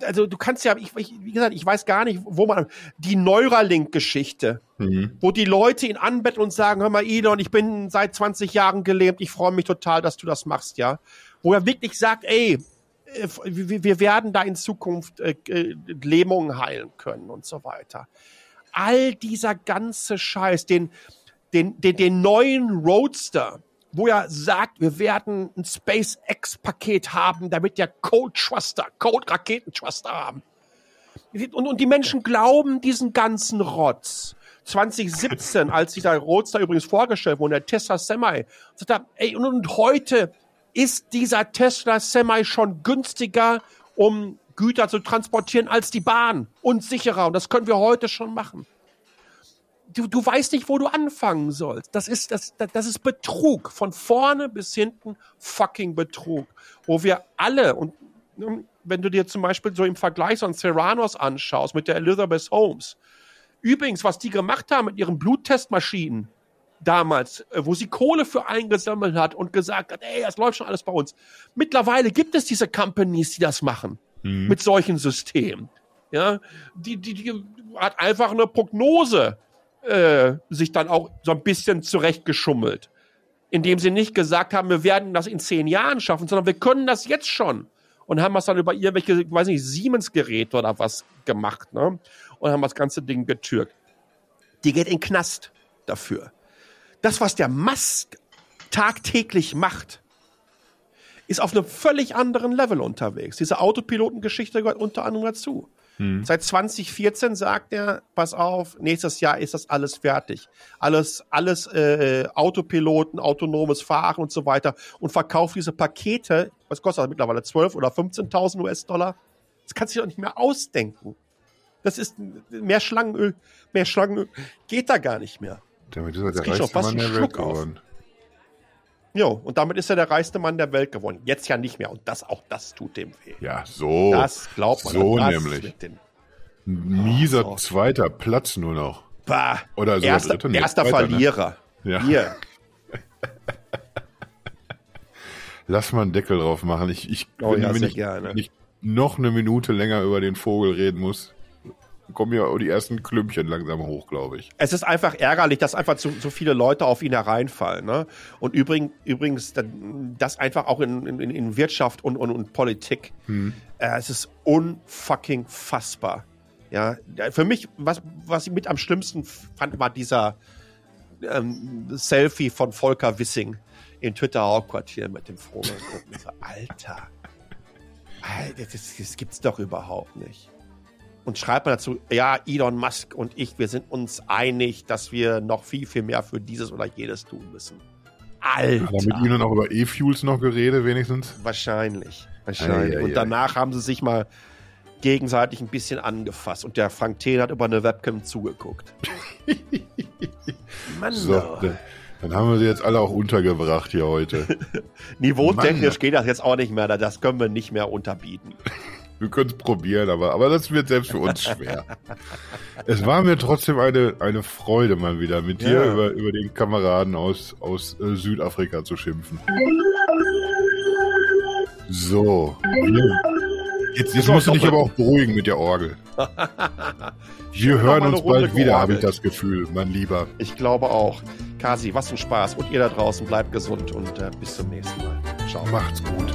Also du kannst ja, ich, ich, wie gesagt, ich weiß gar nicht, wo man die Neuralink-Geschichte, mhm. wo die Leute ihn anbetteln und sagen, hör mal, Elon, ich bin seit 20 Jahren gelähmt, ich freue mich total, dass du das machst, ja. Wo er wirklich sagt, ey, wir werden da in Zukunft äh, äh, Lähmungen heilen können und so weiter. All dieser ganze Scheiß, den, den, den, den neuen Roadster, wo er sagt, wir werden ein SpaceX-Paket haben, damit wir Code Truster, Code Raketen-Truster haben. Und, und die Menschen glauben diesen ganzen Rotz. 2017, als dieser Roadster übrigens vorgestellt wurde, der Tesla Semi, sagt er, ey, und, und heute ist dieser Tesla Semi schon günstiger, um Güter zu transportieren als die Bahn und sicherer. Und das können wir heute schon machen du, du weißt nicht, wo du anfangen sollst. Das ist, das, das ist Betrug. Von vorne bis hinten fucking Betrug. Wo wir alle, und ne, wenn du dir zum Beispiel so im Vergleich so einen Serranos anschaust mit der Elizabeth Holmes. Übrigens, was die gemacht haben mit ihren Bluttestmaschinen damals, äh, wo sie Kohle für eingesammelt hat und gesagt hat, ey, das läuft schon alles bei uns. Mittlerweile gibt es diese Companies, die das machen. Mhm. Mit solchen Systemen. Ja, die, die, die hat einfach eine Prognose äh, sich dann auch so ein bisschen zurechtgeschummelt. Indem sie nicht gesagt haben, wir werden das in zehn Jahren schaffen, sondern wir können das jetzt schon. Und haben das dann über irgendwelche, weiß nicht, Siemens-Geräte oder was gemacht, ne? Und haben das ganze Ding getürkt. Die geht in den Knast dafür. Das, was der Musk tagtäglich macht, ist auf einem völlig anderen Level unterwegs. Diese Autopilotengeschichte gehört unter anderem dazu. Hm. Seit 2014 sagt er, pass auf, nächstes Jahr ist das alles fertig. Alles, alles äh, Autopiloten, autonomes Fahren und so weiter und verkauft diese Pakete, was kostet das mittlerweile, 12 oder 15.000 US-Dollar? Das kannst du dir doch nicht mehr ausdenken. Das ist mehr Schlangenöl, mehr Schlangenöl geht da gar nicht mehr. Damit ist er der reichste Mann der Welt geworden. Jo, und damit ist er der reichste Mann der Welt geworden. Jetzt ja nicht mehr. Und das, auch das tut dem weh. Ja, so. Das glaubt man. So nämlich. Mieser oh, zweiter Platz nur noch. Bah. Oder so erster, dritte, nee, erster zweiter, ne? Verlierer. Ne? Ja. Hier. [laughs] Lass mal einen Deckel drauf machen. Ich, ich oh, wenn, ja, wenn, ich, gerne. wenn ich noch eine Minute länger über den Vogel reden muss. Kommen ja auch die ersten Klümpchen langsam hoch, glaube ich. Es ist einfach ärgerlich, dass einfach zu, so viele Leute auf ihn hereinfallen. Ne? Und übrigens, übrigens, das einfach auch in, in, in Wirtschaft und, und, und Politik. Hm. Äh, es ist unfucking fassbar. Ja, für mich, was, was ich mit am schlimmsten fand, war dieser ähm, Selfie von Volker Wissing im Twitter-Hauptquartier mit dem so, Alter. Alter das, das gibt's doch überhaupt nicht. Und schreibt man dazu, ja, Elon Musk und ich, wir sind uns einig, dass wir noch viel, viel mehr für dieses oder jenes tun müssen. Alter. Hat er mit Ihnen auch über E-Fuels noch geredet, wenigstens? Wahrscheinlich. Wahrscheinlich. Ei, ei, ei, und danach haben sie sich mal gegenseitig ein bisschen angefasst und der Frank Thien hat über eine Webcam zugeguckt. [laughs] Mann, so, dann, dann haben wir sie jetzt alle auch untergebracht hier heute. [laughs] Niveautechnisch geht das jetzt auch nicht mehr, das können wir nicht mehr unterbieten. [laughs] Wir können es probieren, aber, aber das wird selbst für uns schwer. es war mir trotzdem eine, eine Freude, mal wieder mit dir ja. über, über den Kameraden aus, aus äh, Südafrika zu schimpfen. So. Jetzt, jetzt musst du dich aber auch beruhigen mit der Orgel. Wir hören uns bald wieder, habe ich das Gefühl, mein Lieber. Ich glaube auch. Kasi, was ein Spaß. Und ihr da draußen bleibt gesund und äh, bis zum nächsten Mal. Ciao. Macht's gut.